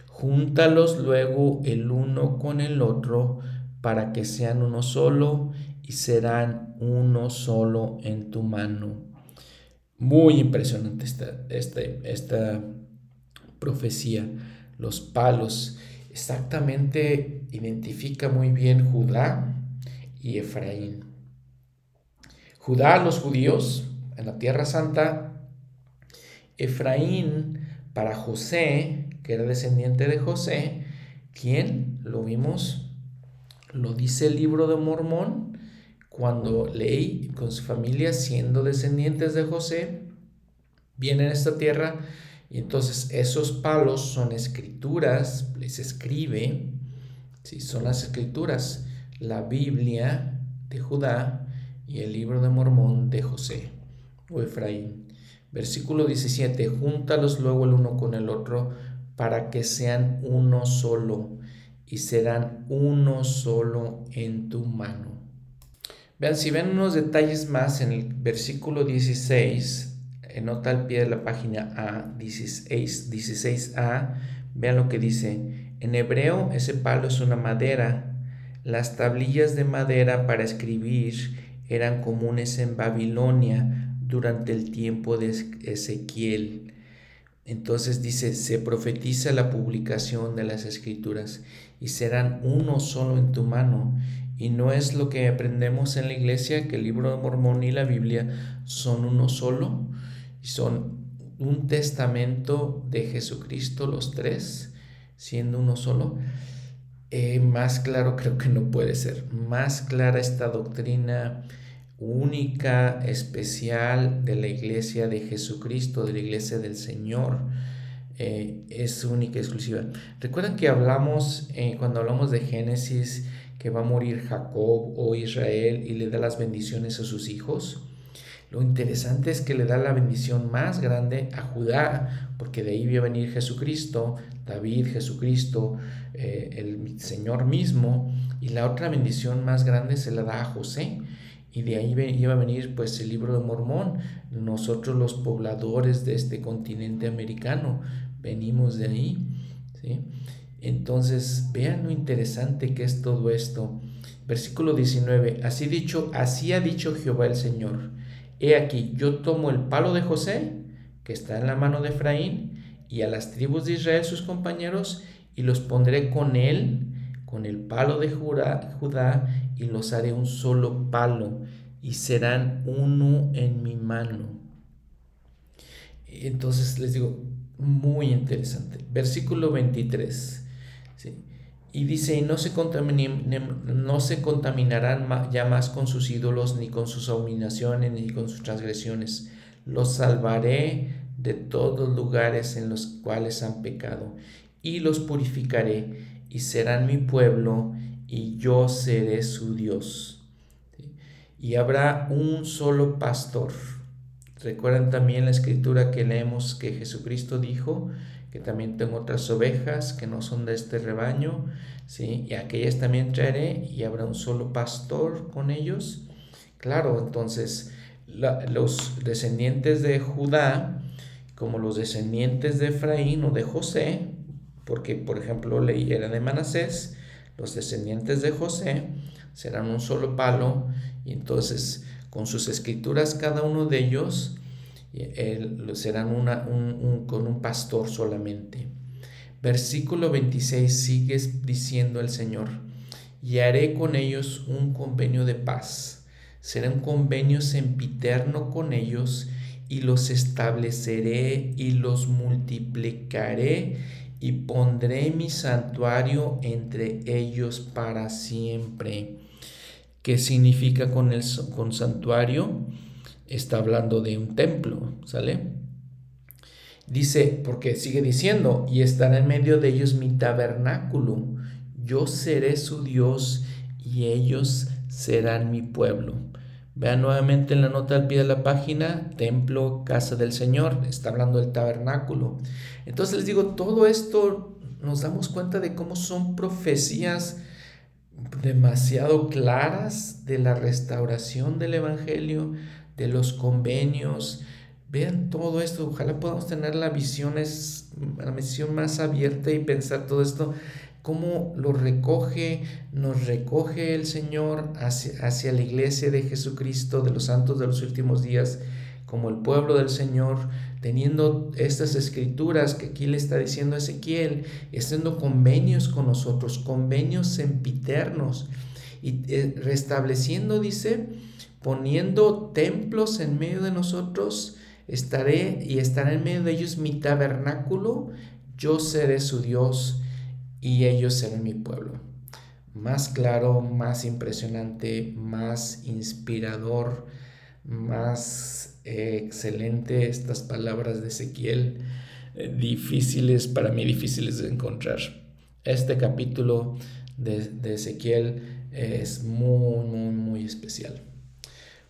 Júntalos luego el uno con el otro para que sean uno solo y serán uno solo en tu mano. Muy impresionante esta, esta, esta profecía. Los palos exactamente identifica muy bien Judá y Efraín. Judá, los judíos, en la tierra santa. Efraín, para José, que era descendiente de José, ¿quién? Lo vimos, lo dice el libro de Mormón, cuando Ley con su familia, siendo descendientes de José, vienen a esta tierra y entonces esos palos son escrituras, les escribe, ¿sí? son las escrituras, la Biblia de Judá y el libro de Mormón de José o Efraín. Versículo 17, júntalos luego el uno con el otro para que sean uno solo y serán uno solo en tu mano. Vean, si ven unos detalles más en el versículo 16, nota al pie de la página A, 16, 16a, vean lo que dice. En hebreo ese palo es una madera. Las tablillas de madera para escribir eran comunes en Babilonia durante el tiempo de Ezequiel. Entonces dice, se profetiza la publicación de las escrituras y serán uno solo en tu mano y no es lo que aprendemos en la iglesia, que el libro de Mormón y la Biblia son uno solo, y son un testamento de Jesucristo, los tres, siendo uno solo. Eh, más claro creo que no puede ser. Más clara esta doctrina única, especial de la iglesia de Jesucristo, de la iglesia del Señor. Eh, es única, exclusiva. Recuerdan que hablamos, eh, cuando hablamos de Génesis, que va a morir Jacob o Israel y le da las bendiciones a sus hijos. Lo interesante es que le da la bendición más grande a Judá, porque de ahí iba a venir Jesucristo, David, Jesucristo, eh, el Señor mismo, y la otra bendición más grande se la da a José. Y de ahí iba a venir pues el libro de Mormón. Nosotros los pobladores de este continente americano venimos de ahí. ¿sí? Entonces vean lo interesante que es todo esto. Versículo 19. Así dicho, así ha dicho Jehová el Señor He aquí, yo tomo el palo de José, que está en la mano de Efraín, y a las tribus de Israel sus compañeros, y los pondré con él, con el palo de Judá, y los haré un solo palo, y serán uno en mi mano. Entonces les digo, muy interesante. Versículo 23. ¿Sí? Y dice, no se, no se contaminarán ya más con sus ídolos, ni con sus abominaciones, ni con sus transgresiones. Los salvaré de todos lugares en los cuales han pecado, y los purificaré, y serán mi pueblo, y yo seré su Dios. Y habrá un solo pastor. Recuerdan también la escritura que leemos que Jesucristo dijo, que también tengo otras ovejas que no son de este rebaño, ¿sí? Y aquellas también traeré y habrá un solo pastor con ellos. Claro, entonces los descendientes de Judá, como los descendientes de Efraín o de José, porque por ejemplo leí era de Manasés, los descendientes de José serán un solo palo y entonces con sus escrituras cada uno de ellos serán una, un, con un pastor solamente. Versículo 26 sigue diciendo el Señor, y haré con ellos un convenio de paz. Será un convenio sempiterno con ellos y los estableceré y los multiplicaré y pondré mi santuario entre ellos para siempre. ¿Qué significa con el con santuario? Está hablando de un templo, ¿sale? Dice, porque sigue diciendo, y estará en medio de ellos mi tabernáculo, yo seré su Dios y ellos serán mi pueblo. Vean nuevamente en la nota al pie de la página, templo, casa del Señor, está hablando del tabernáculo. Entonces les digo, todo esto nos damos cuenta de cómo son profecías demasiado claras de la restauración del Evangelio, de los convenios. Vean todo esto, ojalá podamos tener la visión, es, la visión más abierta y pensar todo esto, cómo lo recoge, nos recoge el Señor hacia, hacia la iglesia de Jesucristo, de los santos de los últimos días, como el pueblo del Señor, teniendo estas escrituras que aquí le está diciendo Ezequiel, haciendo convenios con nosotros, convenios sempiternos, y eh, restableciendo, dice, poniendo templos en medio de nosotros, estaré y estará en medio de ellos mi tabernáculo, yo seré su Dios y ellos serán mi pueblo. Más claro, más impresionante, más inspirador, más eh, excelente estas palabras de Ezequiel, eh, difíciles para mí, difíciles de encontrar. Este capítulo de, de Ezequiel es muy, muy, muy especial.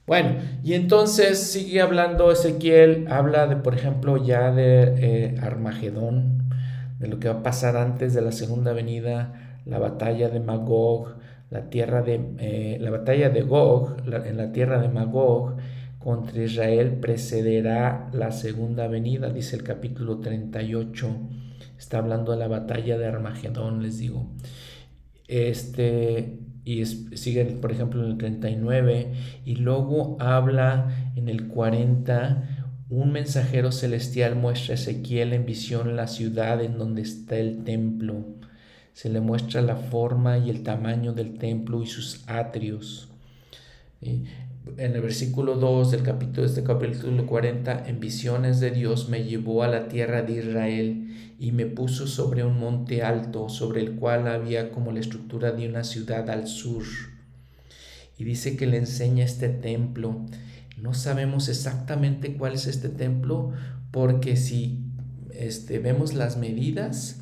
Bueno, y entonces sigue hablando Ezequiel, habla de, por ejemplo, ya de eh, Armagedón, de lo que va a pasar antes de la segunda venida, la batalla de Magog, la tierra de eh, la batalla de Gog, en la tierra de Magog contra Israel precederá la segunda venida, dice el capítulo 38. Está hablando de la batalla de Armagedón, les digo. Este y sigue, por ejemplo, en el 39, y luego habla en el 40, un mensajero celestial muestra a Ezequiel en visión la ciudad en donde está el templo. Se le muestra la forma y el tamaño del templo y sus atrios. En el versículo 2 del capítulo, este capítulo 40, en visiones de Dios me llevó a la tierra de Israel y me puso sobre un monte alto, sobre el cual había como la estructura de una ciudad al sur. Y dice que le enseña este templo. No sabemos exactamente cuál es este templo, porque si este, vemos las medidas,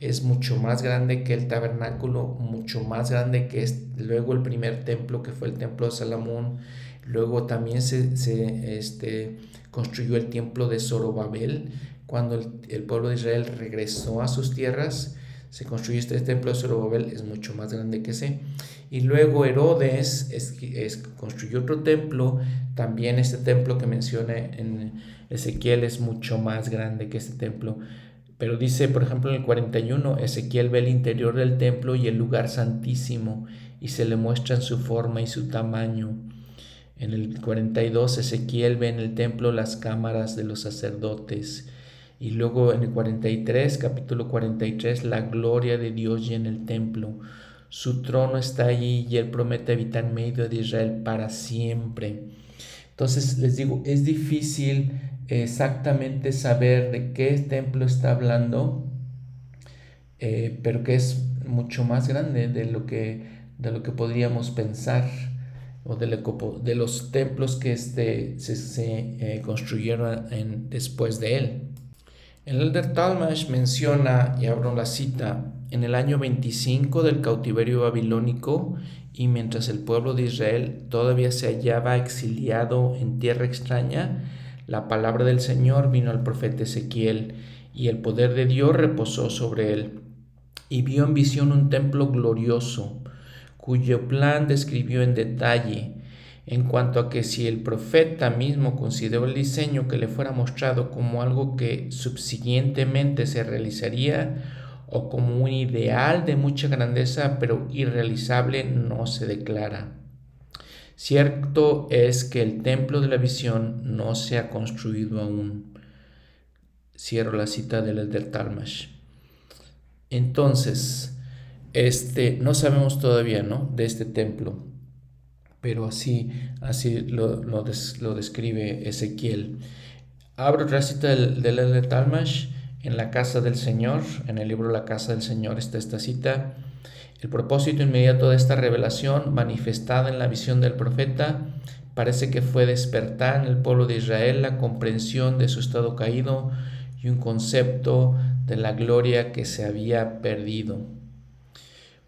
es mucho más grande que el tabernáculo, mucho más grande que es luego el primer templo que fue el templo de Salomón, Luego también se, se este, construyó el templo de Zorobabel. Cuando el, el, pueblo de Israel regresó a sus tierras, se construyó este templo de Zorobabel, es mucho más grande que ese. Y luego Herodes es, construyó otro templo, también este templo que menciona en Ezequiel es mucho más grande que este templo. Pero dice, por ejemplo, en el 41, Ezequiel ve el interior del templo y el lugar santísimo y se le muestran su forma y su tamaño. En el 42, Ezequiel ve en el templo las cámaras de los sacerdotes. Y luego en el 43, capítulo 43, la gloria de Dios en el templo. Su trono está allí y él promete habitar en medio de Israel para siempre. Entonces les digo, es difícil exactamente saber de qué templo está hablando, eh, pero que es mucho más grande de lo que, de lo que podríamos pensar o de, los templos que este, se, eh, construyeron después de él. El Elder Talmash menciona, y abro la cita, en el año 25 del cautiverio babilónico y mientras el pueblo de Israel todavía se hallaba exiliado en tierra extraña, la palabra del Señor vino al profeta Ezequiel y el poder de Dios reposó sobre él. Y vio en visión un templo glorioso, cuyo plan describió en detalle, en cuanto a que si el profeta mismo consideró el diseño que le fuera mostrado como algo que subsiguientemente se realizaría, o como un ideal de mucha grandeza pero irrealizable no se declara. Cierto es que el templo de la visión no se ha construido aún. Cierro la cita del Elder Talmash. Entonces, este, no sabemos todavía, ¿no? De este templo, pero así, así lo, lo, describe Ezequiel. Abro otra cita del, del Elder Talmash en la casa del Señor, en el libro La casa del Señor está esta cita. El propósito inmediato de esta revelación, manifestada en la visión del profeta, parece que fue despertar en el pueblo de Israel la comprensión de su estado caído y un concepto de la gloria que se había perdido.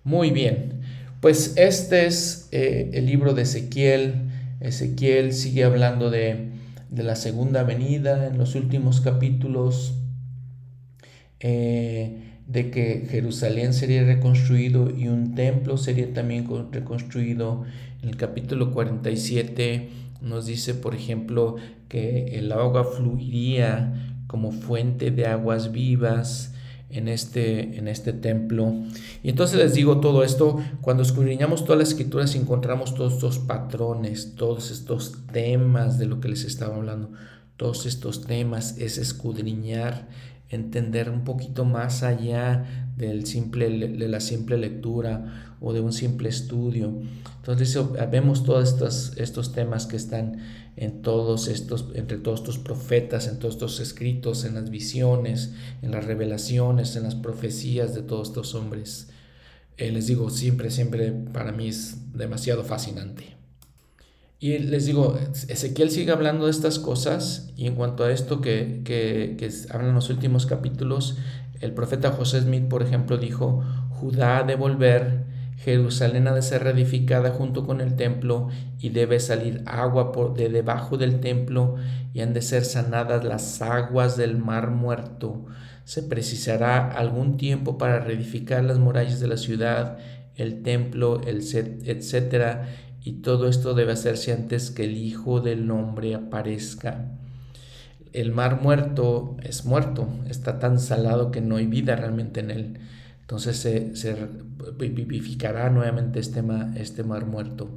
Muy bien, pues este es eh, el libro de Ezequiel. Ezequiel sigue hablando de, la segunda venida en los últimos capítulos eh, de que Jerusalén sería reconstruido y un templo sería también reconstruido. En el capítulo 47 nos dice, por ejemplo, que el agua fluiría como fuente de aguas vivas en este, en este templo. Y entonces les digo todo esto, cuando escudriñamos todas las escrituras encontramos todos estos patrones, todos estos temas de lo que les estaba hablando, todos estos temas, es escudriñar entender un poquito más allá del simple, de la simple lectura o de un simple estudio. Entonces vemos todos estos, estos temas que están en todos estos, entre todos estos profetas, en todos estos escritos, en las visiones, en las revelaciones, en las profecías de todos estos hombres. Eh, les digo, siempre, siempre para mí es demasiado fascinante. Y les digo, Ezequiel sigue hablando de estas cosas y en cuanto a esto que, que, que hablan los últimos capítulos, el profeta José Smith, por ejemplo, dijo, Judá ha de volver, Jerusalén ha de ser reedificada junto con el templo y debe salir agua por de debajo del templo y han de ser sanadas las aguas del mar muerto. Se precisará algún tiempo para reedificar las murallas de la ciudad, el templo, el etcétera y todo esto debe hacerse antes que el Hijo del Hombre aparezca. El mar muerto es muerto, está tan salado que no hay vida realmente en él. Entonces se, se vivificará nuevamente este, este mar muerto.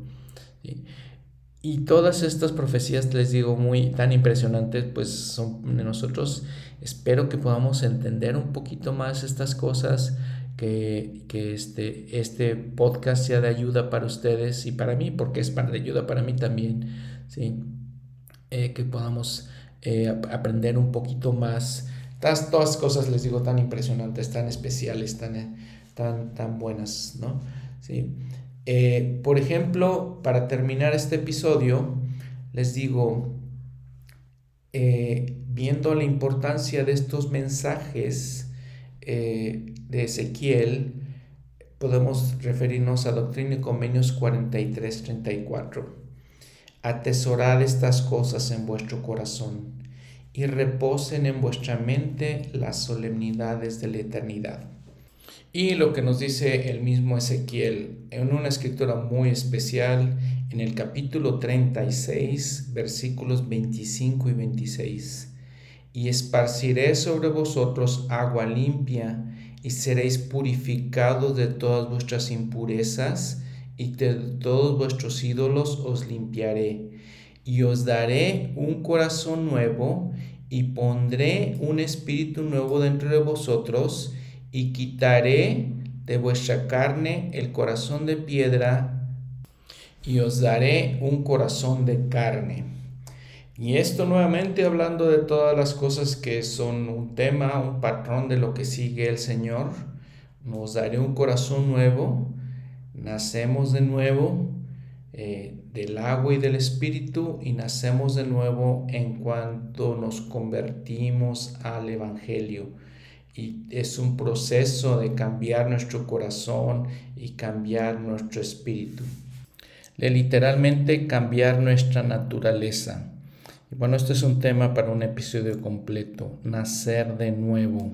Y todas estas profecías, les digo, muy tan impresionantes, pues son de nosotros. Espero que podamos entender un poquito más estas cosas que, este, este podcast sea de ayuda para ustedes y para mí, porque es para de ayuda para mí también, ¿sí? Eh, que podamos eh, aprender un poquito más. Todas, todas cosas, les digo, tan impresionantes, tan especiales, tan, eh, tan, tan buenas, ¿no? ¿Sí? por ejemplo, para terminar este episodio, les digo, viendo la importancia de estos mensajes, de Ezequiel, podemos referirnos a Doctrina y Convenios 43-34. Atesorad estas cosas en vuestro corazón y reposen en vuestra mente las solemnidades de la eternidad. Y lo que nos dice el mismo Ezequiel en una escritura muy especial en el capítulo 36, versículos 25 y 26. Y esparciré sobre vosotros agua limpia y seréis purificados de todas vuestras impurezas y de todos vuestros ídolos os limpiaré y os daré un corazón nuevo y pondré un espíritu nuevo dentro de vosotros y quitaré de vuestra carne el corazón de piedra y os daré un corazón de carne. Y esto nuevamente hablando de todas las cosas que son un tema, un patrón de lo que sigue el Señor. Nos daré un corazón nuevo, nacemos de nuevo eh, del agua y del espíritu y nacemos de nuevo en cuanto nos convertimos al Evangelio. Y es un proceso de cambiar nuestro corazón y cambiar nuestro espíritu. De literalmente cambiar nuestra naturaleza. Y bueno, esto es un tema para un episodio completo, nacer de nuevo.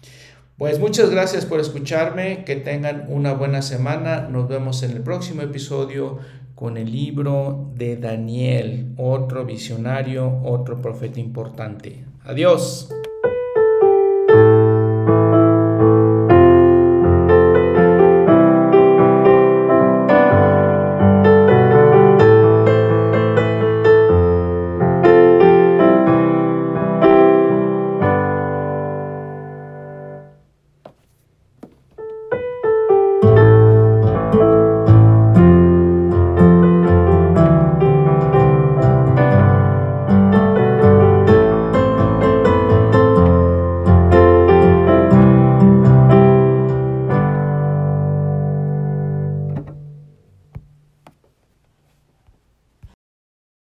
Pues muchas gracias por escucharme, que tengan una buena semana, nos vemos en el próximo episodio con el libro de Daniel, otro visionario, otro profeta importante. Adiós.